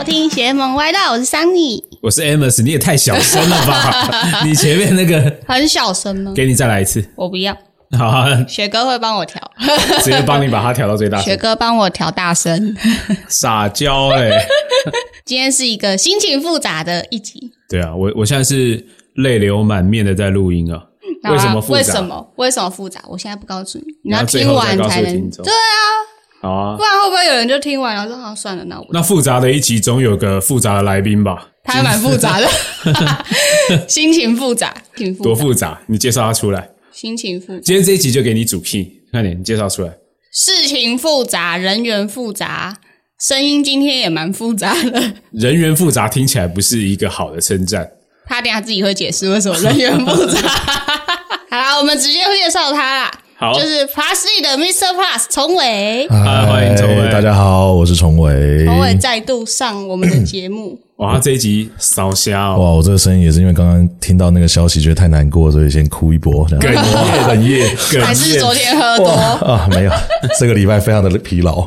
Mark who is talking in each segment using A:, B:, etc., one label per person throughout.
A: 收听《邪门歪道》，我是 Sunny，
B: 我是 Amos，你也太小声了吧？你前面那个，
A: 很小声吗？
B: 给你再来一次。
A: 我不要，
B: 好啊，
A: 雪哥会帮我调，
B: 直接帮你把它调到最大声。
A: 雪哥帮我调大声。
B: 撒娇哎！
A: 今天是一个心情复杂的一集。
B: 对啊，我我现在是泪流满面的在录音啊。为什么复杂？
A: 为什么？为什么复杂？我现在不告诉你，
B: 你
A: 要听完才能。对啊。
B: 好啊，
A: 不然会不会有人就听完然后说好算了，那我
B: 那复杂的一集总有个复杂的来宾吧？
A: 他还蛮复杂的，心情复杂，挺
B: 多复杂。你介绍他出来，
A: 心情复杂。
B: 今天这一集就给你主 key，快点，你介绍出来。
A: 事情复杂，人员复杂，声音今天也蛮复杂的。
B: 人员复杂听起来不是一个好的称赞。
A: 他等下自己会解释为什么人员复杂。好啦，我们直接介绍他啦。
B: 好，
A: 就是 Plus 的 Mr. Plus 重伟，
B: 欢迎重伟，
C: 大家好，我是重伟，
A: 重伟再度上我们的节目。
B: 哇，这一集烧瞎！
C: 哇，我这个声音也是因为刚刚听到那个消息，觉得太难过，所以先哭一波。
B: 哽咽，哽咽，
A: 还是昨天喝多
C: 啊？没有，这个礼拜非常的疲劳。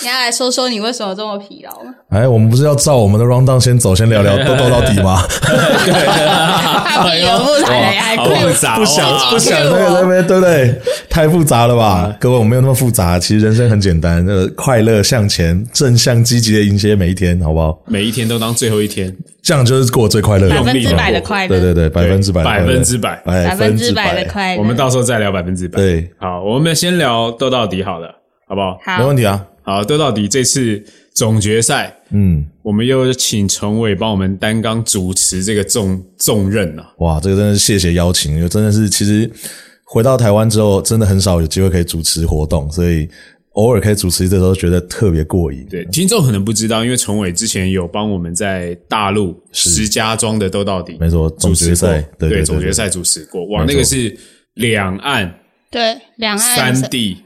A: 你要来说说你为什么这么疲劳吗？
C: 哎，我们不是要照我们的 round down 先走，先聊聊斗斗到底吗？
A: 太复杂了，还
B: 复杂，
C: 不想不想那个那边，对不对？太复杂了吧？各位，我没有那么复杂，其实人生很简单，呃，快乐向前，正向积极的迎接每一天，好不好？
B: 每一天都。当最后一天，
C: 这样就是过最快乐，
A: 百分之百的快乐。
C: 对对对，百分之百，
B: 百分之百，
A: 百分之百的快乐。
B: 我们到时候再聊百分之百。
C: 对，
B: 好，我们先聊斗到底好了，好不好？
A: 好，
C: 没问题啊。
B: 好，斗到底这次总决赛，嗯，我们又请陈伟帮我们担纲主持这个重重任了。
C: 哇，这个真的是谢谢邀请，又真的是其实回到台湾之后，真的很少有机会可以主持活动，所以。偶尔可以主持，的时候觉得特别过瘾。
B: 对，听众可能不知道，因为崇伟之前有帮我们在大陆石家庄的斗到底，
C: 没错，总决赛对
B: 总决赛主持过。哇，那个是两岸
A: 对 两岸
B: 三地，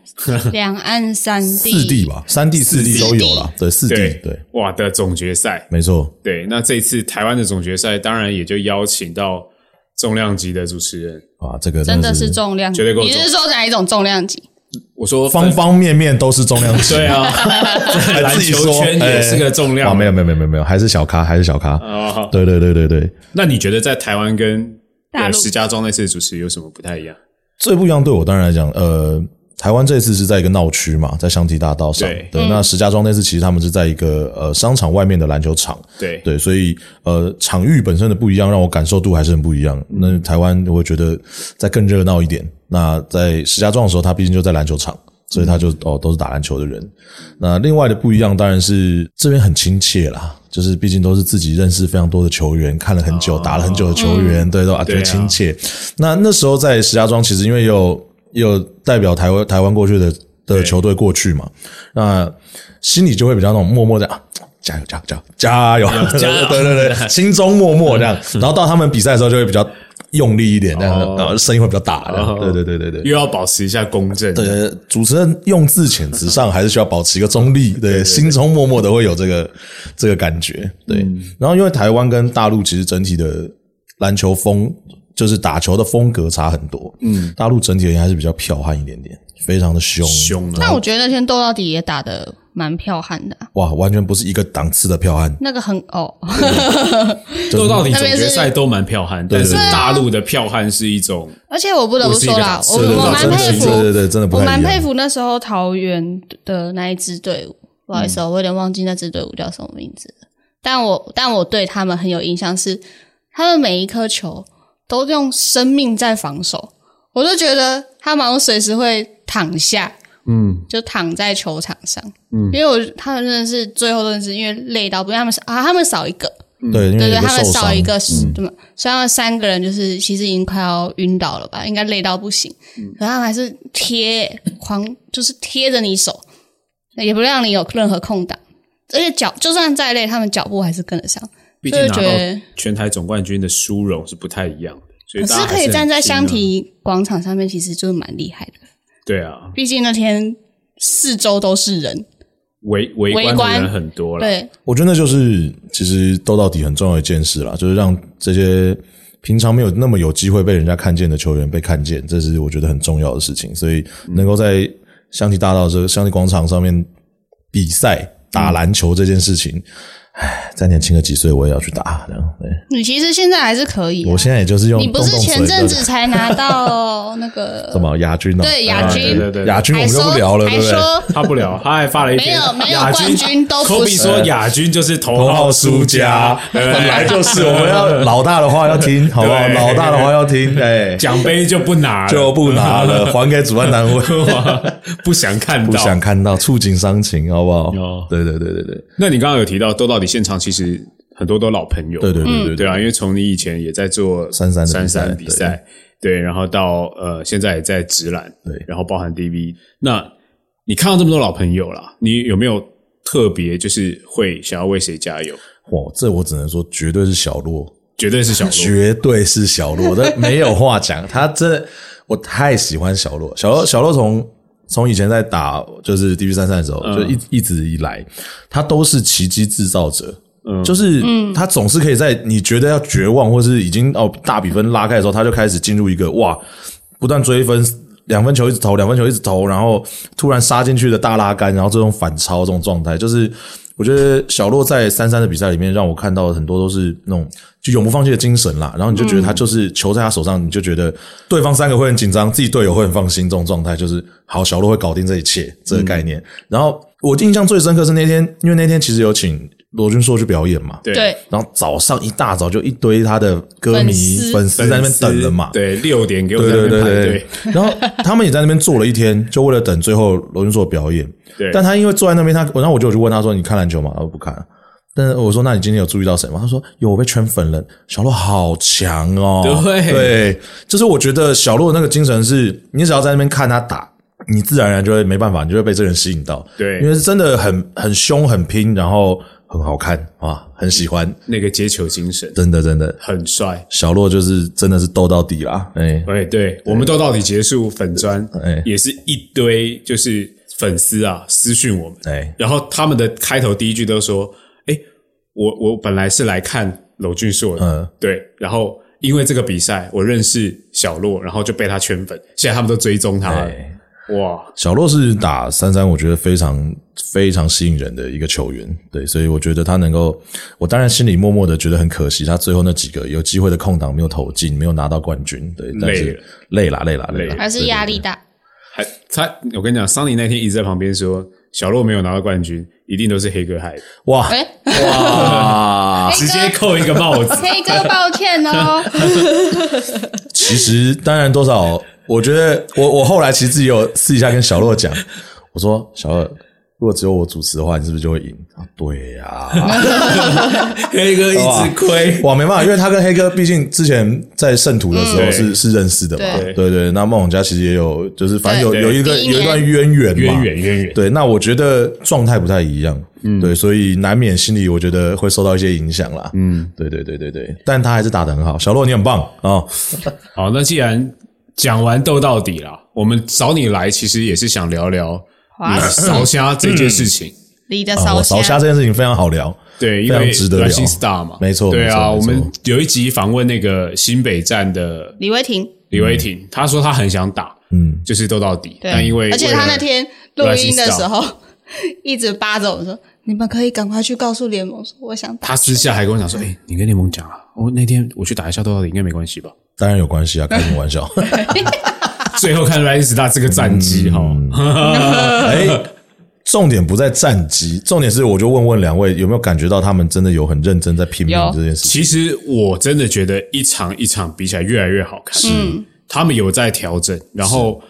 A: 两岸三地
C: 四地吧，三地四地都有了。对，四地对
B: 哇的总决赛，
C: 没错。
B: 对，那这次台湾的总决赛，当然也就邀请到重量级的主持人。
C: 哇，这个
A: 真的是重量，
B: 绝对够。
A: 你是说哪一种重量级？
B: 我说
C: 方方面面都是重量级，
B: 对啊，篮球圈也是个重量。
C: 没有没有没有没有，还是小咖，还是小咖。哦对对对对对。
B: 那你觉得在台湾跟石家庄那次主持有什么不太一样？
C: 最不一样对我当然来讲，呃，台湾这次是在一个闹区嘛，在香堤大道上。对，那石家庄那次其实他们是在一个呃商场外面的篮球场。
B: 对
C: 对，所以呃场域本身的不一样，让我感受度还是很不一样。那台湾我觉得再更热闹一点。那在石家庄的时候，他毕竟就在篮球场，所以他就哦都是打篮球的人。那另外的不一样，当然是这边很亲切啦，就是毕竟都是自己认识非常多的球员，看了很久，打了很久的球员，对，都啊觉得亲切。那那时候在石家庄，其实因为有有代表台湾台湾过去的的球队过去嘛，那心里就会比较那种默默的啊加油加油加油加油，对对对，心中默默这样。然后到他们比赛的时候，就会比较。用力一点，这样声音会比较大。对对对对对，
B: 又要保持一下公正。
C: 对，主持人用字遣词上还是需要保持一个中立。对，心中默默的会有这个这个感觉。对，然后因为台湾跟大陆其实整体的篮球风，就是打球的风格差很多。嗯，大陆整体而言还是比较剽悍一点点，非常的凶。
B: 凶。
A: 那我觉得那天斗到底也打的。蛮剽悍的
C: 哇，完全不是一个档次的剽悍。
A: 那个很哦，
B: 都到底总决赛都蛮剽悍，但是大陆的剽悍是一种。
A: 而且我不得不说啦，我我蛮佩服，
C: 对对对，真的
A: 我蛮佩服那时候桃园的那一支队伍。不好意思，我有点忘记那支队伍叫什么名字但我但我对他们很有印象，是他们每一颗球都用生命在防守，我就觉得他们随时会躺下。嗯，就躺在球场上，嗯，因为我他们真的是最后真的是因为累到，不因他们啊，他们少一个，
C: 对对
A: 对，他们少一个，对吗？所以他们三个人就是其实已经快要晕倒了吧，应该累到不行，可他们还是贴狂，就是贴着你手，也不让你有任何空档，而且脚就算再累，他们脚步还是跟得上。
B: 毕竟拿到全台总冠军的殊荣是不太一样的，所以可
A: 是可以站在香缇广场上面，其实就是蛮厉害的。
B: 对啊，
A: 毕竟那天四周都是人，
B: 围围观的人很多了。
A: 对，
C: 我觉得那就是其实斗到底很重要一件事啦，就是让这些平常没有那么有机会被人家看见的球员被看见，这是我觉得很重要的事情。所以能够在香缇大道这个香缇广场上面比赛打篮球这件事情。唉，再年轻个几岁，我也要去打。这样，对。
A: 你其实现在还是可以。
C: 我现在也就是用。
A: 你不是前阵子才拿到 那个
C: 什么亚军
A: 哦？对亚军，
B: 对对
C: 亚军我们就不聊了，对不对？
B: 他不聊，他还发了一篇。
A: 没有没有冠军都不
B: 是。说亚军就是头号输家，
C: 本来就是。我们要老大的话要听，好不好？老大的话要听。哎，
B: 奖杯就不拿，
C: 就不拿了，还给主办单位。
B: 不想看到，
C: 不想看到，触景伤情，好不好？哦，对对对对对。
B: 那你刚刚有提到，都到底现场其实很多都老朋友，
C: 对对对对
B: 对啊，因为从你以前也在做
C: 三三
B: 三三比赛，对，然后到呃现在也在直览，
C: 对，
B: 然后包含 DV，那你看到这么多老朋友了，你有没有特别就是会想要为谁加油？
C: 哇，这我只能说绝对是小洛，
B: 绝对是小洛，
C: 绝对是小洛，这没有话讲，他真的我太喜欢小洛，小洛小洛从。从以前在打就是 D B 三三的时候，就一一直以来，他都是奇迹制造者。嗯，就是他总是可以在你觉得要绝望或是已经哦大比分拉开的时候，他就开始进入一个哇，不断追分，两分球一直投，两分球一直投，然后突然杀进去的大拉杆，然后这种反超这种状态，就是。我觉得小洛在三三的比赛里面，让我看到很多都是那种就永不放弃的精神啦。然后你就觉得他就是球在他手上，你就觉得对方三个会很紧张，自己队友会很放心。这种状态就是好，小洛会搞定这一切这个概念。然后我印象最深刻是那天，因为那天其实有请。罗君硕去表演嘛？
B: 对。
C: 然后早上一大早就一堆他的歌迷粉丝在那边等了嘛？
B: 对，六点给我在那边排队。
C: 然后他们也在那边坐了一天，就为了等最后罗君硕表演。
B: 对。
C: 但他因为坐在那边，他然后我就去问他说：“你看篮球吗？”他说：“不看。”但是我说：“那你今天有注意到谁吗？”他说：“有，我被圈粉了。小洛好强哦！”
B: 对
C: 对，就是我觉得小洛那个精神是，你只要在那边看他打，你自然而然就会没办法，你就会被这人吸引到。
B: 对，
C: 因为是真的很很凶很拼，然后。很好看啊，很喜欢。
B: 那个接球精神，
C: 真的真的。
B: 很帅。
C: 小洛就是真的是斗到底啦，哎。
B: 哎，对我们斗到底结束粉砖，哎，也是一堆就是粉丝啊私讯我们，
C: 哎，
B: 然后他们的开头第一句都说，哎，我我本来是来看娄俊硕的，嗯，对，然后因为这个比赛我认识小洛，然后就被他圈粉，现在他们都追踪他。哇，
C: 小洛是打三三，我觉得非常非常吸引人的一个球员，对，所以我觉得他能够，我当然心里默默的觉得很可惜，他最后那几个有机会的空档没有投进，没有拿到冠军，对，但是，累了，累了，累了，
A: 还是压力大。
B: 还他，我跟你讲，桑尼那天一直在旁边说，小洛没有拿到冠军，一定都是黑哥害的。
C: 哇，哇，
B: 直接扣一个帽子，
A: 黑哥抱歉哦。
C: 其实当然多少。我觉得我我后来其实自己有私底下跟小洛讲，我说小洛，如果只有我主持的话，你是不是就会赢啊？对呀，
B: 黑哥一直亏
C: 哇，没办法，因为他跟黑哥毕竟之前在圣徒的时候是是认识的嘛，对对。那孟永嘉其实也有，就是反正有有一个有一段渊源
B: 渊源渊源。
C: 对，那我觉得状态不太一样，嗯，对，所以难免心里我觉得会受到一些影响啦，嗯，对对对对对。但他还是打得很好，小洛你很棒啊。
B: 好，那既然。讲完斗到底了，我们找你来其实也是想聊聊你烧虾这件事情。
A: 你的烧
C: 烧虾这件事情非常好聊，
B: 对，因为
C: 值得聊。
B: star 嘛，
C: 没错，
B: 对啊。我们有一集访问那个新北站的
A: 李威霆，
B: 李威廷，他说他很想打，嗯，就是斗到底，但因为
A: 而且他那天录音的时候 一直扒着我说：“你们可以赶快去告诉联盟说我想打。”
B: 他私下还跟我讲说：“哎，你跟联盟讲啊，我那天我去打一下斗到底，应该没关系吧？”
C: 当然有关系啊，开什么玩笑？
B: 最后看 Rising Star 这个战绩哈，
C: 哎，重点不在战绩，重点是我就问问两位有没有感觉到他们真的有很认真在拼命这件事情？
B: 其实我真的觉得一场一场比起来越来越好看，是，他们有在调整，然后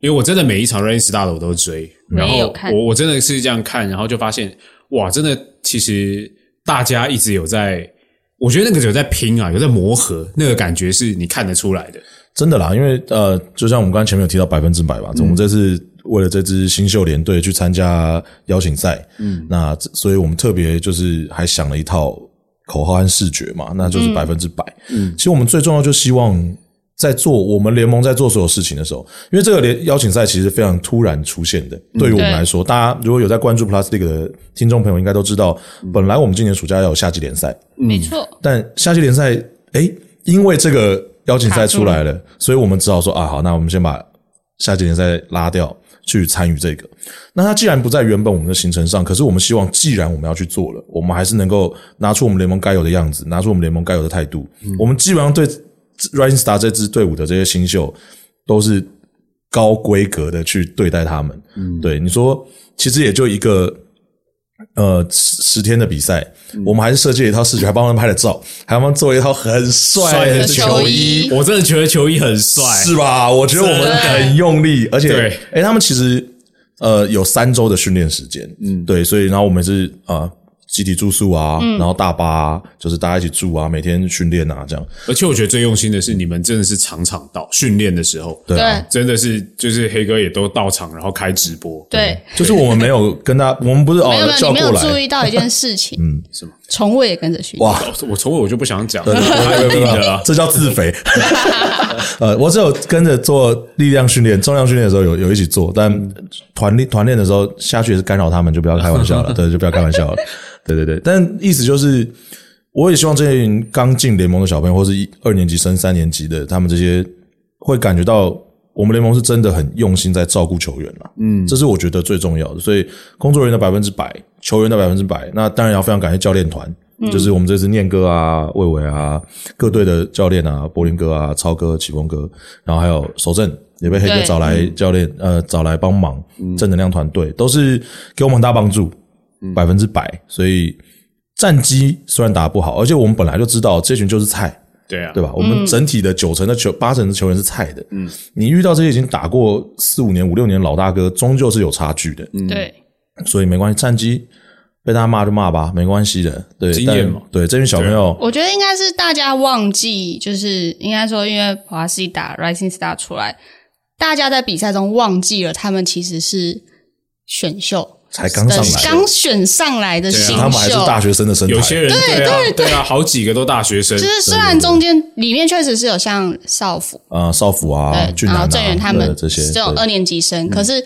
B: 因为我真的每一场 Rising Star 的我都追，然后我我真的是这样看，然后就发现哇，真的其实大家一直有在。我觉得那个有在拼啊，有在磨合，那个感觉是你看得出来的。
C: 真的啦，因为呃，就像我们刚才前面有提到百分之百吧，我们这次为了这支新秀联队去参加邀请赛，嗯，那所以我们特别就是还想了一套口号和视觉嘛，那就是百分之百。嗯，其实我们最重要就希望。在做我们联盟在做所有事情的时候，因为这个联邀请赛其实非常突然出现的。对于我们来说，大家如果有在关注 Plus League 的听众朋友，应该都知道，本来我们今年暑假要有夏季联赛，
A: 没错。
C: 但夏季联赛，哎，因为这个邀请赛出来了，所以我们只好说啊，好，那我们先把夏季联赛拉掉去参与这个。那它既然不在原本我们的行程上，可是我们希望，既然我们要去做了，我们还是能够拿出我们联盟该有的样子，拿出我们联盟该有的态度。我们基本上对 Rising Star 这支队伍的这些新秀都是高规格的去对待他们。嗯，对，你说其实也就一个呃十十天的比赛，我们还是设计了一套视觉，还帮他们拍了照，还帮他们做了一套很帅的球衣。
B: 我真的觉得球衣很帅，
C: 是吧？我觉得我们很用力，而且，哎，他们其实。呃，有三周的训练时间，嗯，对，所以然后我们是啊，集体住宿啊，然后大巴就是大家一起住啊，每天训练啊，这样。
B: 而且我觉得最用心的是，你们真的是场场到训练的时候，
C: 对，
B: 真的是就是黑哥也都到场，然后开直播，
A: 对，
C: 就是我们没有跟他，我们不是哦，
A: 你没有注意到一件事情，
C: 嗯，
B: 什么？
A: 宠物也跟着训
C: 练。哇，
B: 我宠物我就不想讲，
C: 这叫自肥。呃，我只有跟着做力量训练、重量训练的时候有有一起做，但团练团练的时候下去也是干扰他们，就不要开玩笑了。对，就不要开玩笑了。对对对，但意思就是，我也希望这些刚进联盟的小朋友，或是一二年级升三年级的，他们这些会感觉到我们联盟是真的很用心在照顾球员了。嗯，这是我觉得最重要的。所以工作人员的百分之百，球员的百分之百，那当然要非常感谢教练团。就是我们这次念哥啊、魏伟啊、各队的教练啊、柏林哥啊、超哥、启峰哥，然后还有守正也被黑哥找来教练，呃，找来帮忙，正能量团队都是给我们很大帮助，百分之百。所以战绩虽然打不好，而且我们本来就知道这群就是菜，
B: 对啊，
C: 对吧？我们整体的九成的球、八成的球员是菜的，嗯，你遇到这些已经打过四五年、五六年老大哥，终究是有差距的，
A: 对，
C: 所以没关系，战绩。被大家骂就骂吧，没关系的。对，
B: 经验嘛。
C: 对，这群小朋友，
A: 我觉得应该是大家忘记，就是应该说，因为华西打 Rising Star 出来，大家在比赛中忘记了他们其实是选秀，
C: 才刚上来，
A: 刚选上来的新秀，
C: 他们还是大学生的身
B: 有些人
A: 对
B: 对对啊，好几个都大学生。
A: 就是虽然中间里面确实是有像少辅
C: 啊、少辅啊、
A: 然后郑源他们
C: 这些
A: 这种二年级生，可是。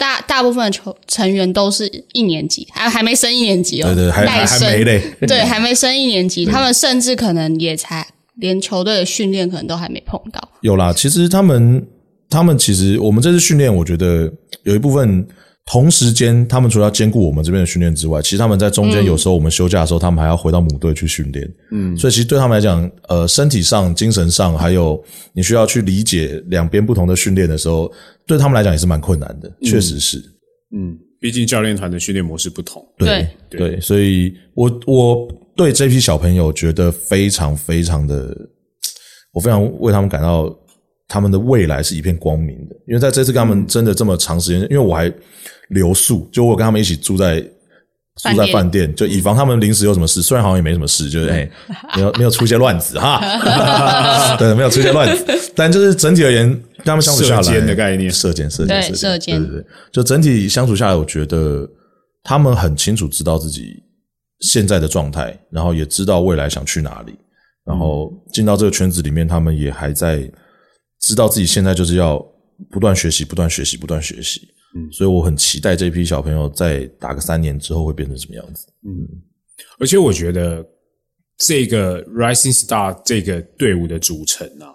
A: 大大部分的球成员都是一年级，还还没升一年级
C: 哦，对对，还还没嘞，
A: 对，还没升一年级，他们甚至可能也才连球队的训练可能都还没碰到。
C: 有啦，其实他们他们其实我们这次训练，我觉得有一部分。同时间，他们除了要兼顾我们这边的训练之外，其实他们在中间有时候我们休假的时候，他们还要回到母队去训练。嗯，所以其实对他们来讲，呃，身体上、精神上，还有你需要去理解两边不同的训练的时候，对他们来讲也是蛮困难的。确实是，
B: 嗯，毕竟教练团的训练模式不同。
C: 对对，所以我我对这批小朋友觉得非常非常的，我非常为他们感到他们的未来是一片光明的，因为在这次跟他们真的这么长时间，因为我还。留宿，就我跟他们一起住在住在饭店，就以防他们临时有什么事。虽然好像也没什么事，就是哎，没有没有出些乱子哈，对，没有出些乱子。但就是整体而言，跟他们相处下来
B: 的概念，
C: 射箭，射箭，
A: 射箭，
C: 对对对。就整体相处下来，我觉得他们很清楚知道自己现在的状态，然后也知道未来想去哪里。然后进到这个圈子里面，他们也还在知道自己现在就是要不断学习，不断学习，不断学习。嗯，所以我很期待这批小朋友在打个三年之后会变成什么样子。嗯，
B: 而且我觉得这个 Rising Star 这个队伍的组成啊，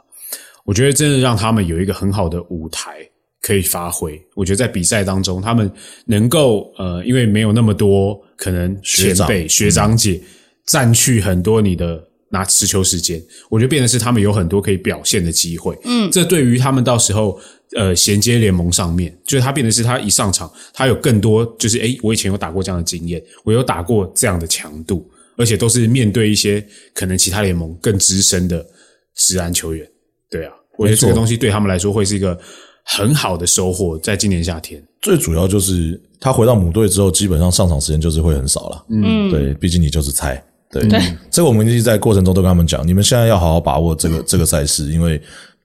B: 我觉得真的让他们有一个很好的舞台可以发挥。我觉得在比赛当中，他们能够呃，因为没有那么多可能前辈学长姐占去很多你的拿持球时间，我觉得变的是他们有很多可以表现的机会。嗯，这对于他们到时候。呃，衔接联盟上面，就是他变的是他一上场，他有更多就是诶，我以前有打过这样的经验，我有打过这样的强度，而且都是面对一些可能其他联盟更资深的职安球员。对啊，我觉得这个东西对他们来说会是一个很好的收获。在今年夏天，
C: 最主要就是他回到母队之后，基本上上场时间就是会很少了。嗯，对，毕竟你就是菜。对，这个我们一直在过程中都跟他们讲，你们现在要好好把握这个这个赛事，因为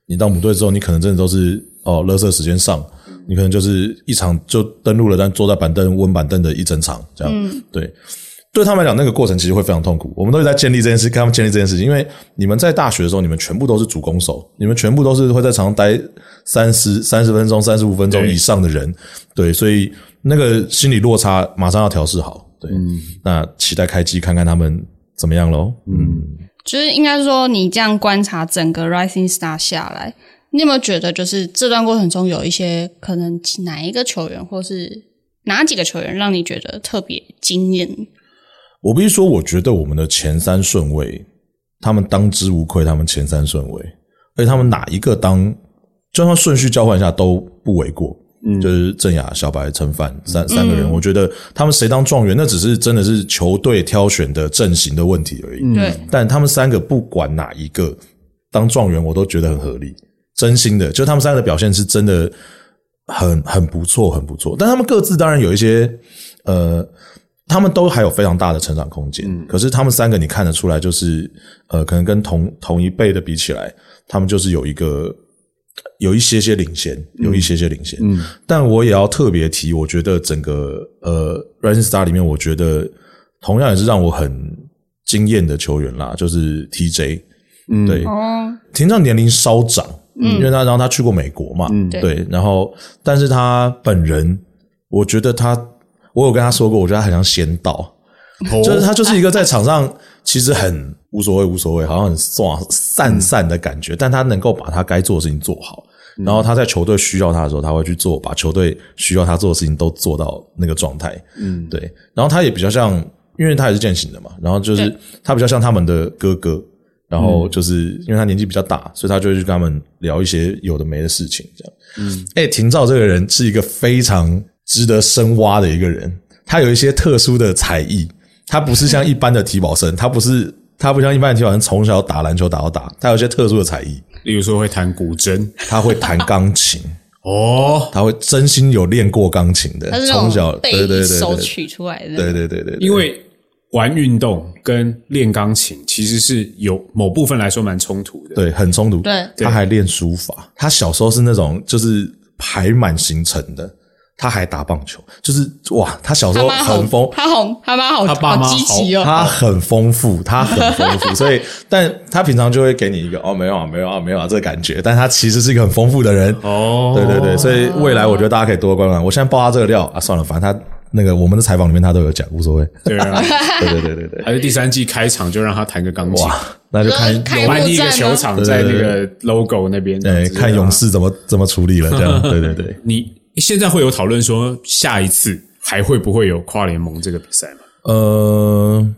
C: 你到母队之后，你可能真的都是。哦，勒色时间上，你可能就是一场就登录了，但坐在板凳温板凳的一整场这样。对，对他们来讲，那个过程其实会非常痛苦。我们都是在建立这件事，跟他们建立这件事情。因为你们在大学的时候，你们全部都是主攻手，你们全部都是会在场上待三十三十分钟、三十五分钟以上的人。对，所以那个心理落差马上要调试好。对，那期待开机看看他们怎么样喽。
A: 嗯，就是应该说，你这样观察整个 Rising Star 下来。你有没有觉得，就是这段过程中有一些可能哪一个球员，或是哪几个球员，让你觉得特别惊艳？
C: 我必须说，我觉得我们的前三顺位，他们当之无愧，他们前三顺位，而且他们哪一个当，就算顺序交换一下都不为过。嗯，就是郑雅、小白、陈凡三三个人，我觉得他们谁当状元，那只是真的是球队挑选的阵型的问题而已。
A: 对，
C: 但他们三个不管哪一个当状元，我都觉得很合理。真心的，就他们三个的表现是真的很很不错，很不错。但他们各自当然有一些，呃，他们都还有非常大的成长空间。可是他们三个你看得出来，就是呃，可能跟同同一辈的比起来，他们就是有一个有一些些领先，有一些些领先。嗯，但我也要特别提，我觉得整个呃，Rising Star 里面，我觉得同样也是让我很惊艳的球员啦，就是 TJ。嗯，对，听上年龄稍长。嗯，因为他然后他去过美国嘛，嗯，对，然后但是他本人，我觉得他，我有跟他说过，我觉得他很像仙道，就是他就是一个在场上其实很无所谓无所谓，好像很散散散的感觉，但他能够把他该做的事情做好，然后他在球队需要他的时候，他会去做，把球队需要他做的事情都做到那个状态，嗯，对，然后他也比较像，因为他也是践行的嘛，然后就是他比较像他们的哥哥。然后就是因为他年纪比较大，所以他就会去跟他们聊一些有的没的事情，这样。嗯，哎，廷照这个人是一个非常值得深挖的一个人，他有一些特殊的才艺，他不是像一般的体保生，他不是他不像一般的体好像从小打篮球打到大，他有一些特殊的才艺，
B: 例如说会弹古筝，
C: 他会弹钢琴，哦，他会真心有练过钢琴的，从小对对对
A: 手取出来的，
C: 对对对对，
B: 因为。玩运动跟练钢琴其实是有某部分来说蛮冲突的，
C: 对，很冲突。
A: 对，
C: 他还练书法，他小时候是那种就是排满行程的，他还打棒球，就是哇，他小时候很丰，
A: 他好，他妈好，
B: 他爸妈好，
C: 他很丰富，他很丰富，所以，但他平常就会给你一个哦，没有啊，没有啊，没有啊，这个感觉，但他其实是一个很丰富的人哦，对对对，所以未来我觉得大家可以多观看。我现在爆他这个料啊，算了，反正他。那个我们的采访里面他都有讲，无所谓。
B: 对啊，
C: 对对对对对。
B: 还是第三季开场就让他弹个钢琴，
C: 那就看
B: 开第一个球场在那个 logo 那边，
C: 对，看勇士怎么怎么处理了。这样，对对对。
B: 你现在会有讨论说下一次还会不会有跨联盟这个比赛吗？
C: 呃，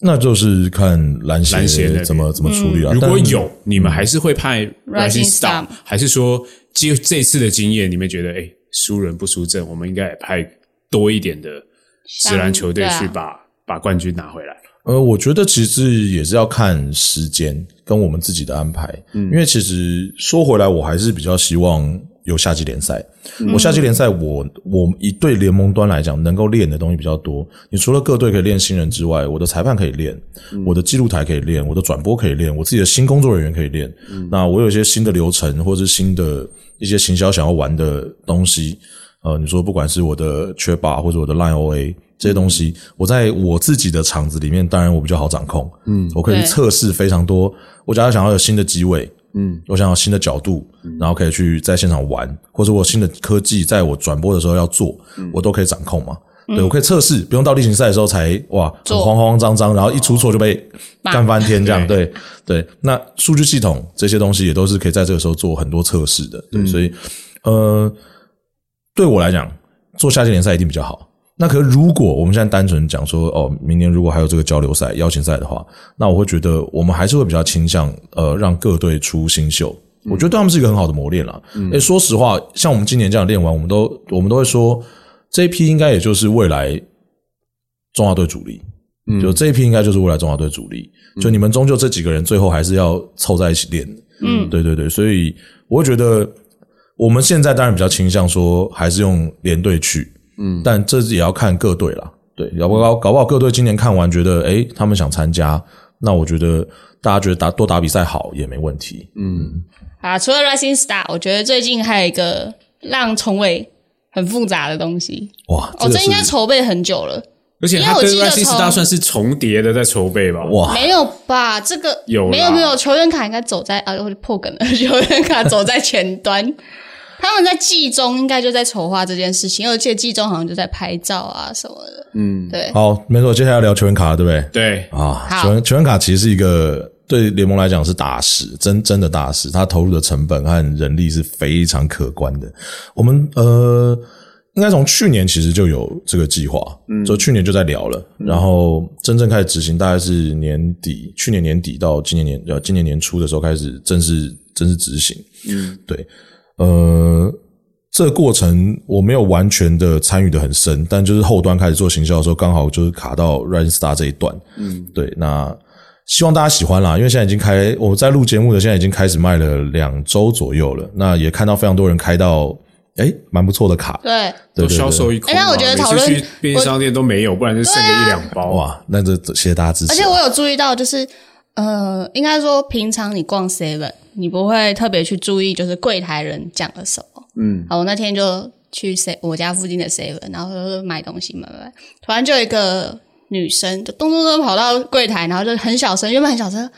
C: 那就是看篮协怎么怎么处理了。
B: 如果有，你们还是会派 Rising Star，还是说就这次的经验，你们觉得哎，输人不输阵，我们应该也派。多一点的自然球队去把把冠军拿回来。
C: 呃，我觉得其实也是要看时间跟我们自己的安排。嗯，因为其实说回来，我还是比较希望有夏季联赛。我夏季联赛，我我一队联盟端来讲，能够练的东西比较多。你除了各队可以练新人之外，我的裁判可以练，我的记录台可以练，我的转播可以练，我自己的新工作人员可以练。那我有一些新的流程，或者是新的一些行销想要玩的东西。呃，你说不管是我的缺把或者我的 Line OA 这些东西，我在我自己的场子里面，当然我比较好掌控。嗯，我可以测试非常多。我假如想要有新的机位，嗯，我想要新的角度，然后可以去在现场玩，或者我新的科技，在我转播的时候要做，我都可以掌控嘛。对，我可以测试，不用到例行赛的时候才哇，慌慌张张，然后一出错就被干翻天这样。对对，那数据系统这些东西也都是可以在这个时候做很多测试的。对，所以呃。对我来讲，做夏季联赛一定比较好。那可如果我们现在单纯讲说，哦，明年如果还有这个交流赛、邀请赛的话，那我会觉得我们还是会比较倾向呃，让各队出新秀。我觉得对他们是一个很好的磨练了。诶，说实话，像我们今年这样练完，我们都我们都会说，这一批应该也就是未来中华队主力。嗯，就这一批应该就是未来中华队主力。就你们终究这几个人最后还是要凑在一起练。嗯，对对对，所以我会觉得。我们现在当然比较倾向说还是用连队去，嗯，但这也要看各队了，对，搞不搞搞不好各队今年看完觉得，哎，他们想参加，那我觉得大家觉得打多打比赛好也没问题，嗯，
A: 啊，除了 Rising Star，我觉得最近还有一个让重伟很复杂的东西，哇，哦，这应该筹备很久了，
B: 而且他跟 Rising Star 算是重叠的在筹备吧，
A: 哇，没有吧？这个
B: 有
A: 没有没有球员卡应该走在啊，破梗了，球员卡走在前端。他们在季中应该就在筹划这件事情，而且季中好像就在拍照啊什么的。嗯，对。
C: 好，没错，接下来聊球员卡，对不对？
B: 对
C: 啊，球员球员卡其实是一个对联盟来讲是大事，真真的大事。他投入的成本和人力是非常可观的。我们呃，应该从去年其实就有这个计划，嗯，就去年就在聊了，然后真正开始执行，大概是年底，去年年底到今年年呃今年年初的时候开始正式正式执行。嗯，对，呃，这个过程我没有完全的参与的很深，但就是后端开始做行销的时候，刚好就是卡到 Rising Star 这一段。嗯，对，那。希望大家喜欢啦，因为现在已经开，我在录节目的现在已经开始卖了两周左右了。那也看到非常多人开到，哎，蛮不错的卡，
A: 对，
B: 都销售一空。
A: 那我觉得讨论
B: 便利商店都没有，不然就剩个一两包
C: 啊。那这谢谢大家支持。
A: 而且我有注意到，就是呃，应该说平常你逛 Seven，你不会特别去注意，就是柜台人讲了什么。嗯，好，我那天就去 Se 我家附近的 Seven，然后买东西买买，突然就一个。女生就咚咚咚跑到柜台，然后就很小声，原本很小声，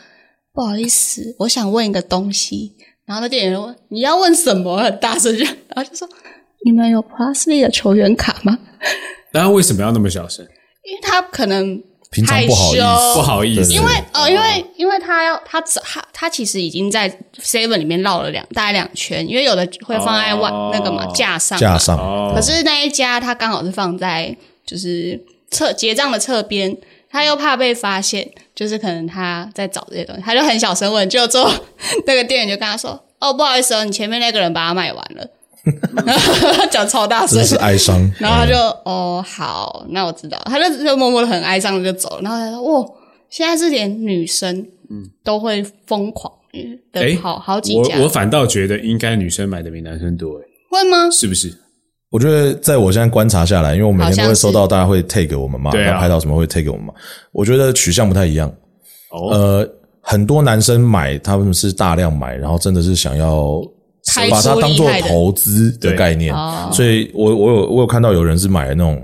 A: 不好意思，我想问一个东西。然后那店员问：“你要问什么？”很大声，然后就说：“你们有 Plusly 的球员卡吗？”
B: 然后为什么要那么小声？
A: 因为他可能
C: 平常不好意思，
B: 不好意思。
A: 因为呃，因为因为他要他他他其实已经在 Seven 里面绕了两大概两圈，因为有的会放在外那个嘛架上
C: 架上，
A: 可是那一家他刚好是放在就是。侧结账的侧边，他又怕被发现，就是可能他在找这些东西，他就很小声问，就之后 那个店员就跟他说：“哦，不好意思哦，你前面那个人把它卖完了。” 讲超大声，
C: 是哀伤。
A: 然后他就哦好，那我知道，他就就默默的很哀伤的就走了。然后他说：“哇，现在是连女生嗯都会疯狂的好好几
B: 家。”我我反倒觉得应该女生买的比男生多诶，
A: 会吗？
B: 是不是？
C: 我觉得，在我现在观察下来，因为我每天都会收到大家会 take 我们嘛，要拍到什么会 take 我们嘛。我觉得取向不太一样。呃，很多男生买他们是大量买，然后真的是想要把它当做投资的概念。所以我我有我有看到有人是买那种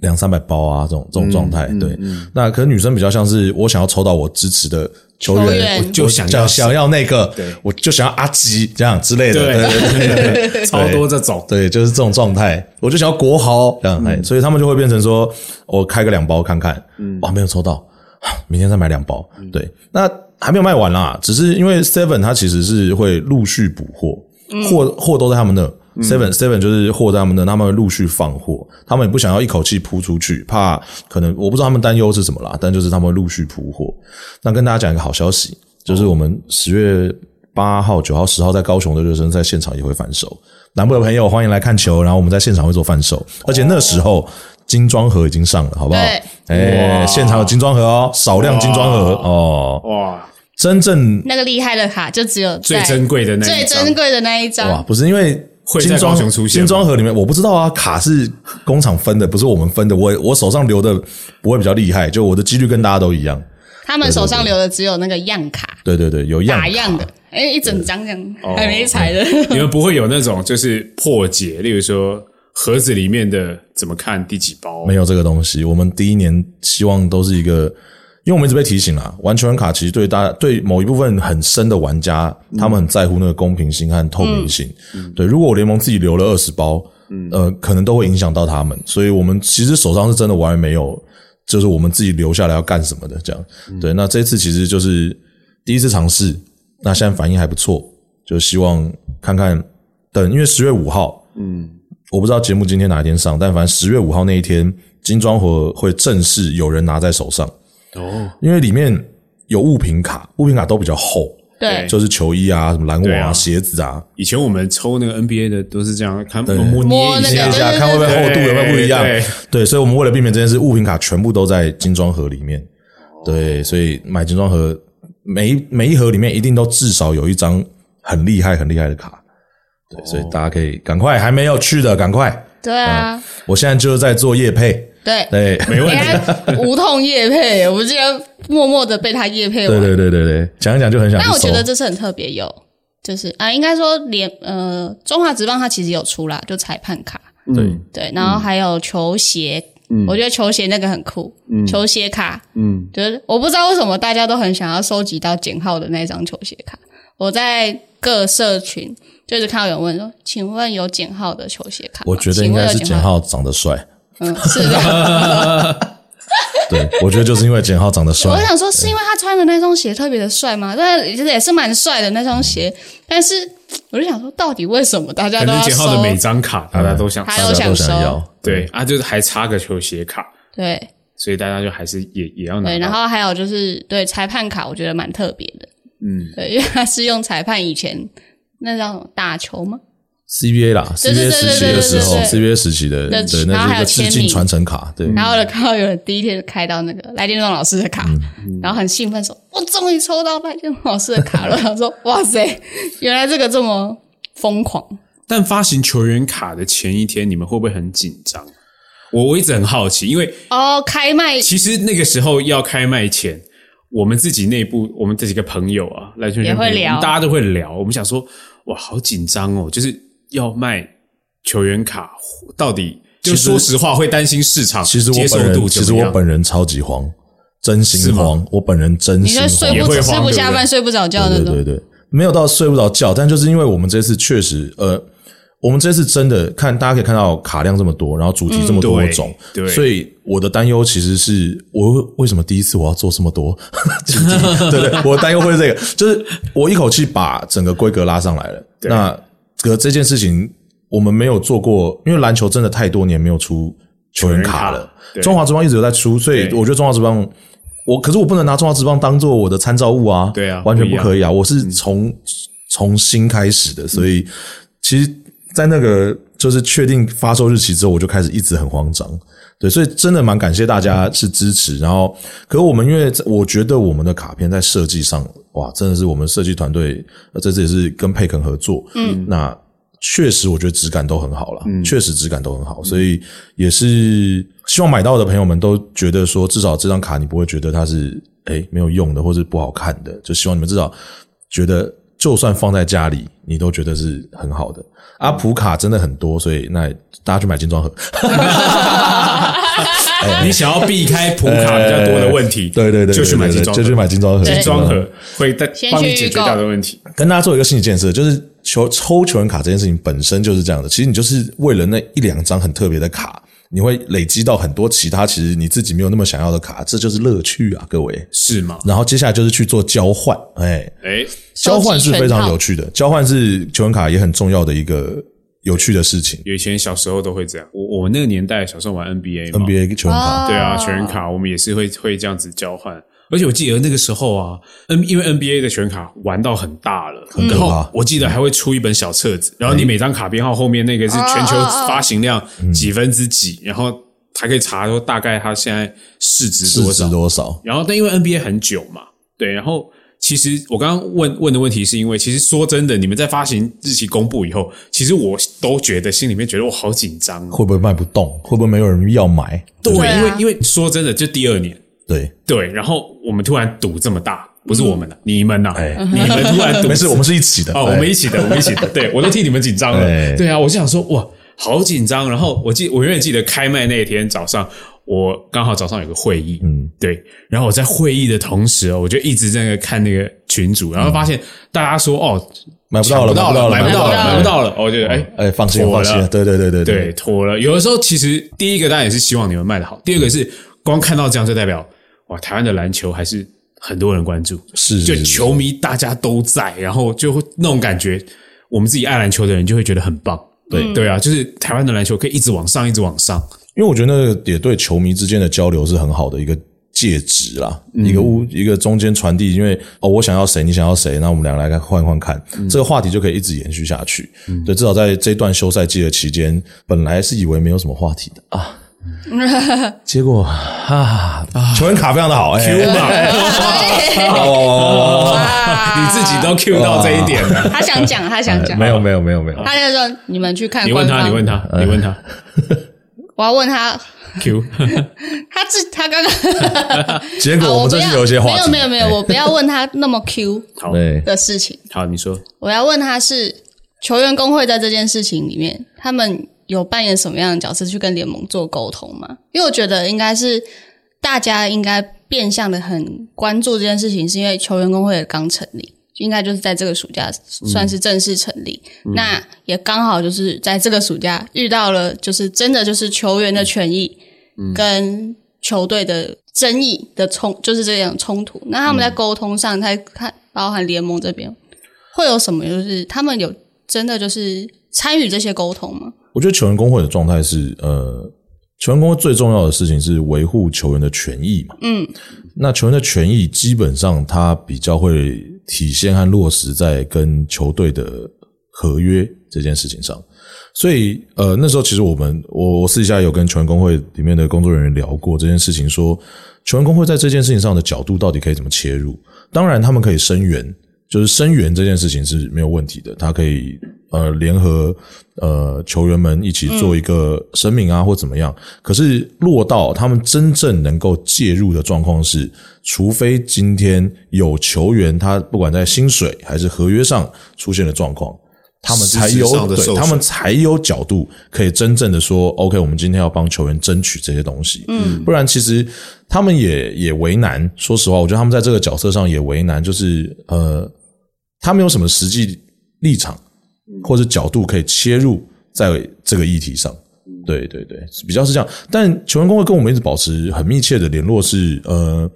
C: 两三百包啊，这种这种状态。对，那可能女生比较像是我想要抽到我支持的。球员，我就想要想要那个，我就想要阿吉这样之类的，
B: 对，超多这种，
C: 对，就是这种状态，我就想要国豪这样，哎，所以他们就会变成说，我开个两包看看，哇，没有抽到，明天再买两包，对，那还没有卖完啦，只是因为 Seven 它其实是会陆续补货，货货都在他们那。Seven Seven 就是货在他们那，他们会陆续放货，他们也不想要一口气铺出去，怕可能我不知道他们担忧是什么啦，但就是他们陆续铺货。那跟大家讲一个好消息，就是我们十月八号、九号、十号在高雄的热身赛现场也会反手，南部的朋友欢迎来看球，然后我们在现场会做贩售，而且那时候精装盒已经上了，好不好？哎，现场有精装盒哦，少量精装盒哦，哇，真正
A: 那个厉害的卡就只有
B: 最珍贵的那
A: 最珍贵的那一张哇，
C: 不是因为。
B: 精装
C: 出现，精装盒里面我不知道啊，卡是工厂分的，不是我们分的。我我手上留的不会比较厉害，就我的几率跟大家都一样。
A: 他们手上留的只有那个样卡，
C: 对对对，有样
A: 样的，哎，一整张这样还没拆的。
B: 你们不会有那种就是破解，例如说盒子里面的怎么看第几包？
C: 没有这个东西。我们第一年希望都是一个。因为我们一直被提醒了，玩球员卡其实对大家对某一部分很深的玩家，他们很在乎那个公平性和透明性。对，如果我联盟自己留了二十包，呃，可能都会影响到他们。所以我们其实手上是真的完全没有，就是我们自己留下来要干什么的这样。对，那这次其实就是第一次尝试，那现在反应还不错，就希望看看等，因为十月五号，嗯，我不知道节目今天哪一天上，但反正十月五号那一天，金装盒会正式有人拿在手上。哦，因为里面有物品卡，物品卡都比较厚，
A: 对，
C: 就是球衣啊，什么篮网啊、鞋子啊。
B: 以前我们抽那个 NBA 的都是这样，看
C: 摸
A: 捏
C: 一下，看会不会厚度有没有不一样。对，所以我们为了避免这件事，物品卡全部都在精装盒里面。对，所以买精装盒，每每一盒里面一定都至少有一张很厉害、很厉害的卡。对，所以大家可以赶快，还没有去的赶快。
A: 对啊，
C: 我现在就是在做夜配。
A: 对
C: 对，
B: 没问题。
A: 无痛叶配，我竟然默默的被他叶配
C: 完。对对对对对，讲一讲就很想。
A: 但我觉得这次很特别，有就是啊，应该说连呃中华职棒它其实有出啦，就裁判卡。
C: 对
A: 对，然后还有球鞋，我觉得球鞋那个很酷，球鞋卡。嗯，就是我不知道为什么大家都很想要收集到简浩的那张球鞋卡。我在各社群就是看到有人问说：“请问有简浩的球鞋卡？”
C: 我觉得应该是简浩长得帅。
A: 嗯，是的，
C: 对，我觉得就是因为简浩长得帅。
A: 我想说，是因为他穿的那双鞋特别的帅吗？但其实也是蛮帅的那双鞋。但是我就想说，到底为什么大家都要
B: 简浩的每张卡，大家都想，
A: 他都想收。
B: 对啊，就是还差个球鞋卡。
A: 对，
B: 所以大家就还是也也要拿。
A: 对，然后还有就是对裁判卡，我觉得蛮特别的。嗯，对，因为他是用裁判以前那叫打球吗
C: ？CBA 啦，CBA 时期的时候，CBA 时期的对，那是一个致敬传承卡。对，
A: 然后呢，看到有人第一天开到那个赖建忠老师的卡，然后很兴奋说：“我终于抽到赖建忠老师的卡了。”他说：“哇塞，原来这个这么疯狂！”
B: 但发行球员卡的前一天，你们会不会很紧张？我我一直很好奇，因为
A: 哦，开卖
B: 其实那个时候要开卖前，我们自己内部，我们这几个朋友啊，赖建忠会聊，大家都会聊。我们想说，哇，好紧张哦，就是。要卖球员卡，到底就说实话会担心市场
C: 其实
B: 接受度。
C: 其实我本人超级慌，真心慌。我本人真心慌，
A: 也会吃不下饭、睡不着觉
C: 的。对对对，没有到睡不着觉，但就是因为我们这次确实，呃，我们这次真的看，大家可以看到卡量这么多，然后主题这么多种，
B: 对，
C: 所以我的担忧其实是我为什么第一次我要做这么多？对对，我的担忧会是这个，就是我一口气把整个规格拉上来了，那。可这件事情我们没有做过，因为篮球真的太多年没有出球员卡了。中华之邦一直有在出，所以我觉得中华之邦，我可是我不能拿中华之邦当做我的参照物啊，
B: 对啊，
C: 完全不可以啊！我是从从新开始的，所以其实，在那个就是确定发售日期之后，我就开始一直很慌张。对，所以真的蛮感谢大家是支持。然后，可是我们因为我觉得我们的卡片在设计上，哇，真的是我们设计团队，这次也是跟佩肯合作。嗯，那确实我觉得质感都很好了，确实质感都很好。所以也是希望买到的朋友们都觉得说，至少这张卡你不会觉得它是哎没有用的或是不好看的。就希望你们至少觉得，就算放在家里，你都觉得是很好的。阿普卡真的很多，所以那大家去买精装盒。
B: 你想要避开普卡比较多的问题，
C: 对对对，
B: 就去买精装，
C: 就去买精装盒。
B: 精装盒会带帮你解决掉的问题。
C: 跟大家做一个心理建设，就是球抽球员卡这件事情本身就是这样的。其实你就是为了那一两张很特别的卡，你会累积到很多其他其实你自己没有那么想要的卡，这就是乐趣啊，各位
B: 是吗？
C: 然后接下来就是去做交换，哎哎，交换是非常有趣的，交换是球员卡也很重要的一个。有趣的事情，
B: 以前小时候都会这样。我我那个年代小时候玩
C: NBA，NBA 球员卡，
B: 对啊，球员卡我们也是会会这样子交换。而且我记得那个时候啊，N 因为 NBA 的全卡玩到很大了，然后我记得还会出一本小册子，然后你每张卡编号后面那个是全球发行量几分之几，然后还可以查说大概它现在市值多少
C: 多少。
B: 然后但因为 NBA 很久嘛，对，然后。其实我刚刚问问的问题是因为，其实说真的，你们在发行日期公布以后，其实我都觉得心里面觉得我好紧张，
C: 会不会卖不动？会不会没有人要买？
B: 对，因为因为说真的，就第二年，
C: 对
B: 对，然后我们突然赌这么大，不是我们的，你们呐，你们突然赌，
C: 没事，我们是一起的
B: 哦，我们一起的，我们一起的，对我都替你们紧张了，对啊，我就想说哇，好紧张。然后我记，我永远记得开麦那一天早上。我刚好早上有个会议，嗯，对，然后我在会议的同时哦，我就一直在那看那个群主，然后发现大家说哦，
C: 买不到了，
B: 买不到了，买不到了，买不到了，我觉得哎
C: 哎，放心放心，对对对对
B: 对，妥了。有的时候其实第一个当然也是希望你们卖的好，第二个是光看到这样就代表哇，台湾的篮球还是很多人关注，
C: 是
B: 就球迷大家都在，然后就会那种感觉，我们自己爱篮球的人就会觉得很棒，对。对啊，就是台湾的篮球可以一直往上，一直往上。
C: 因为我觉得那个也对球迷之间的交流是很好的一个介质啦，一个物一个中间传递。因为哦，我想要谁，你想要谁，那我们两个来换换看，这个话题就可以一直延续下去。对，至少在这段休赛季的期间，本来是以为没有什么话题的。啊，结果啊，球员卡非常的好
B: ，Q 嘛，哦，你自己都 Q 到这一点了。
A: 他想讲，他想讲，
C: 没有，没有，没有，没有。
A: 他就说你们去看，
B: 你问他，你问他，你问他。
A: 我要问他
B: ，Q，
A: 他自他刚刚，
C: 结果我们这是有些话，
A: 没有没有没有，我不要问他那么 Q 好。的事情。
B: 好，你说，
A: 我要问他是球员工会在这件事情里面，他们有扮演什么样的角色去跟联盟做沟通吗？因为我觉得应该是大家应该变相的很关注这件事情，是因为球员工会刚成立。应该就是在这个暑假算是正式成立，那也刚好就是在这个暑假遇到了，就是真的就是球员的权益跟球队的争议的冲，就是这样冲突。那他们在沟通上，他看包含联盟这边会有什么？就是他们有真的就是参与这些沟通吗？
C: 我觉得球员工会的状态是，呃，球员工会最重要的事情是维护球员的权益嘛。嗯，那球员的权益基本上他比较会体现和落实在跟球队的合约这件事情上。所以，呃，那时候其实我们我我私底下有跟球员工会里面的工作人员聊过这件事情，说球员工会在这件事情上的角度到底可以怎么切入？当然，他们可以声援，就是声援这件事情是没有问题的，他可以呃联合呃球员们一起做一个声明啊，或怎么样。可是落到他们真正能够介入的状况是，除非今天有球员他不管在薪水还是合约上出现了状况。他们才有对，他们才有角度可以真正的说，OK，我们今天要帮球员争取这些东西。嗯，不然其实他们也也为难。说实话，我觉得他们在这个角色上也为难，就是呃，他没有什么实际立场或者角度可以切入在这个议题上。对对对，比较是这样。但球员工会跟我们一直保持很密切的联络，是呃，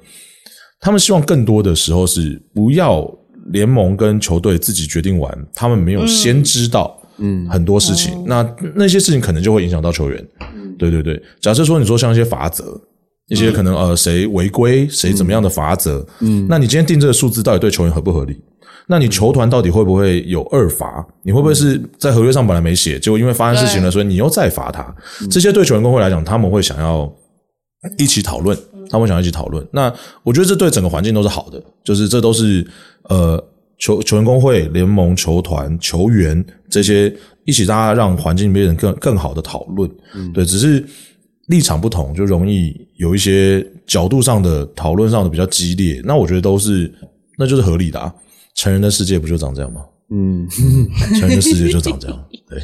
C: 他们希望更多的时候是不要。联盟跟球队自己决定完，他们没有先知道，嗯，很多事情，那那些事情可能就会影响到球员。对对对，假设说你说像一些法则，一些可能呃谁违规谁怎么样的法则，嗯，那你今天定这个数字到底对球员合不合理？那你球团到底会不会有二罚？你会不会是在合约上本来没写，结果因为发生事情了，所以你又再罚他？这些对球员工会来讲，他们会想要一起讨论。他们想要一起讨论，那我觉得这对整个环境都是好的，就是这都是呃球球员工会、联盟、球团、球员这些一起，大家让环境变得更更好的讨论。对，只是立场不同，就容易有一些角度上的讨论上的比较激烈。那我觉得都是那就是合理的啊，成人的世界不就长这样吗？嗯，成人的世界就长这样。对，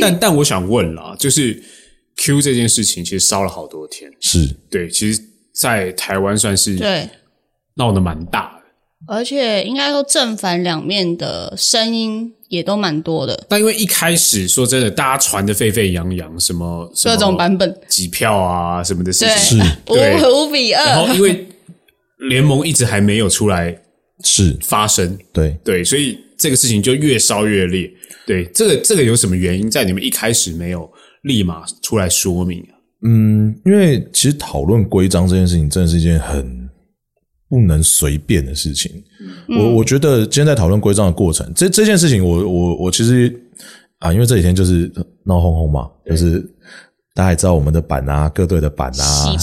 B: 但但我想问啦，就是 Q 这件事情其实烧了好多天，
C: 是
B: 对，其实。在台湾算是
A: 对
B: 闹得蛮大的，
A: 而且应该说正反两面的声音也都蛮多的。
B: 但因为一开始说真的，大家传的沸沸扬扬，什么
A: 各种版本、
B: 机票啊什么的事
C: 情，
A: 是五五比二。
B: 然后因为联盟一直还没有出来
C: 是
B: 发生，
C: 对
B: 对，所以这个事情就越烧越烈。对，这个这个有什么原因？在你们一开始没有立马出来说明啊？
C: 嗯，因为其实讨论规章这件事情，真的是一件很不能随便的事情。我我觉得今天在讨论规章的过程，这这件事情，我我我其实啊，因为这几天就是闹哄哄嘛，就是大家也知道我们的版啊，各队的版啊，
B: 喜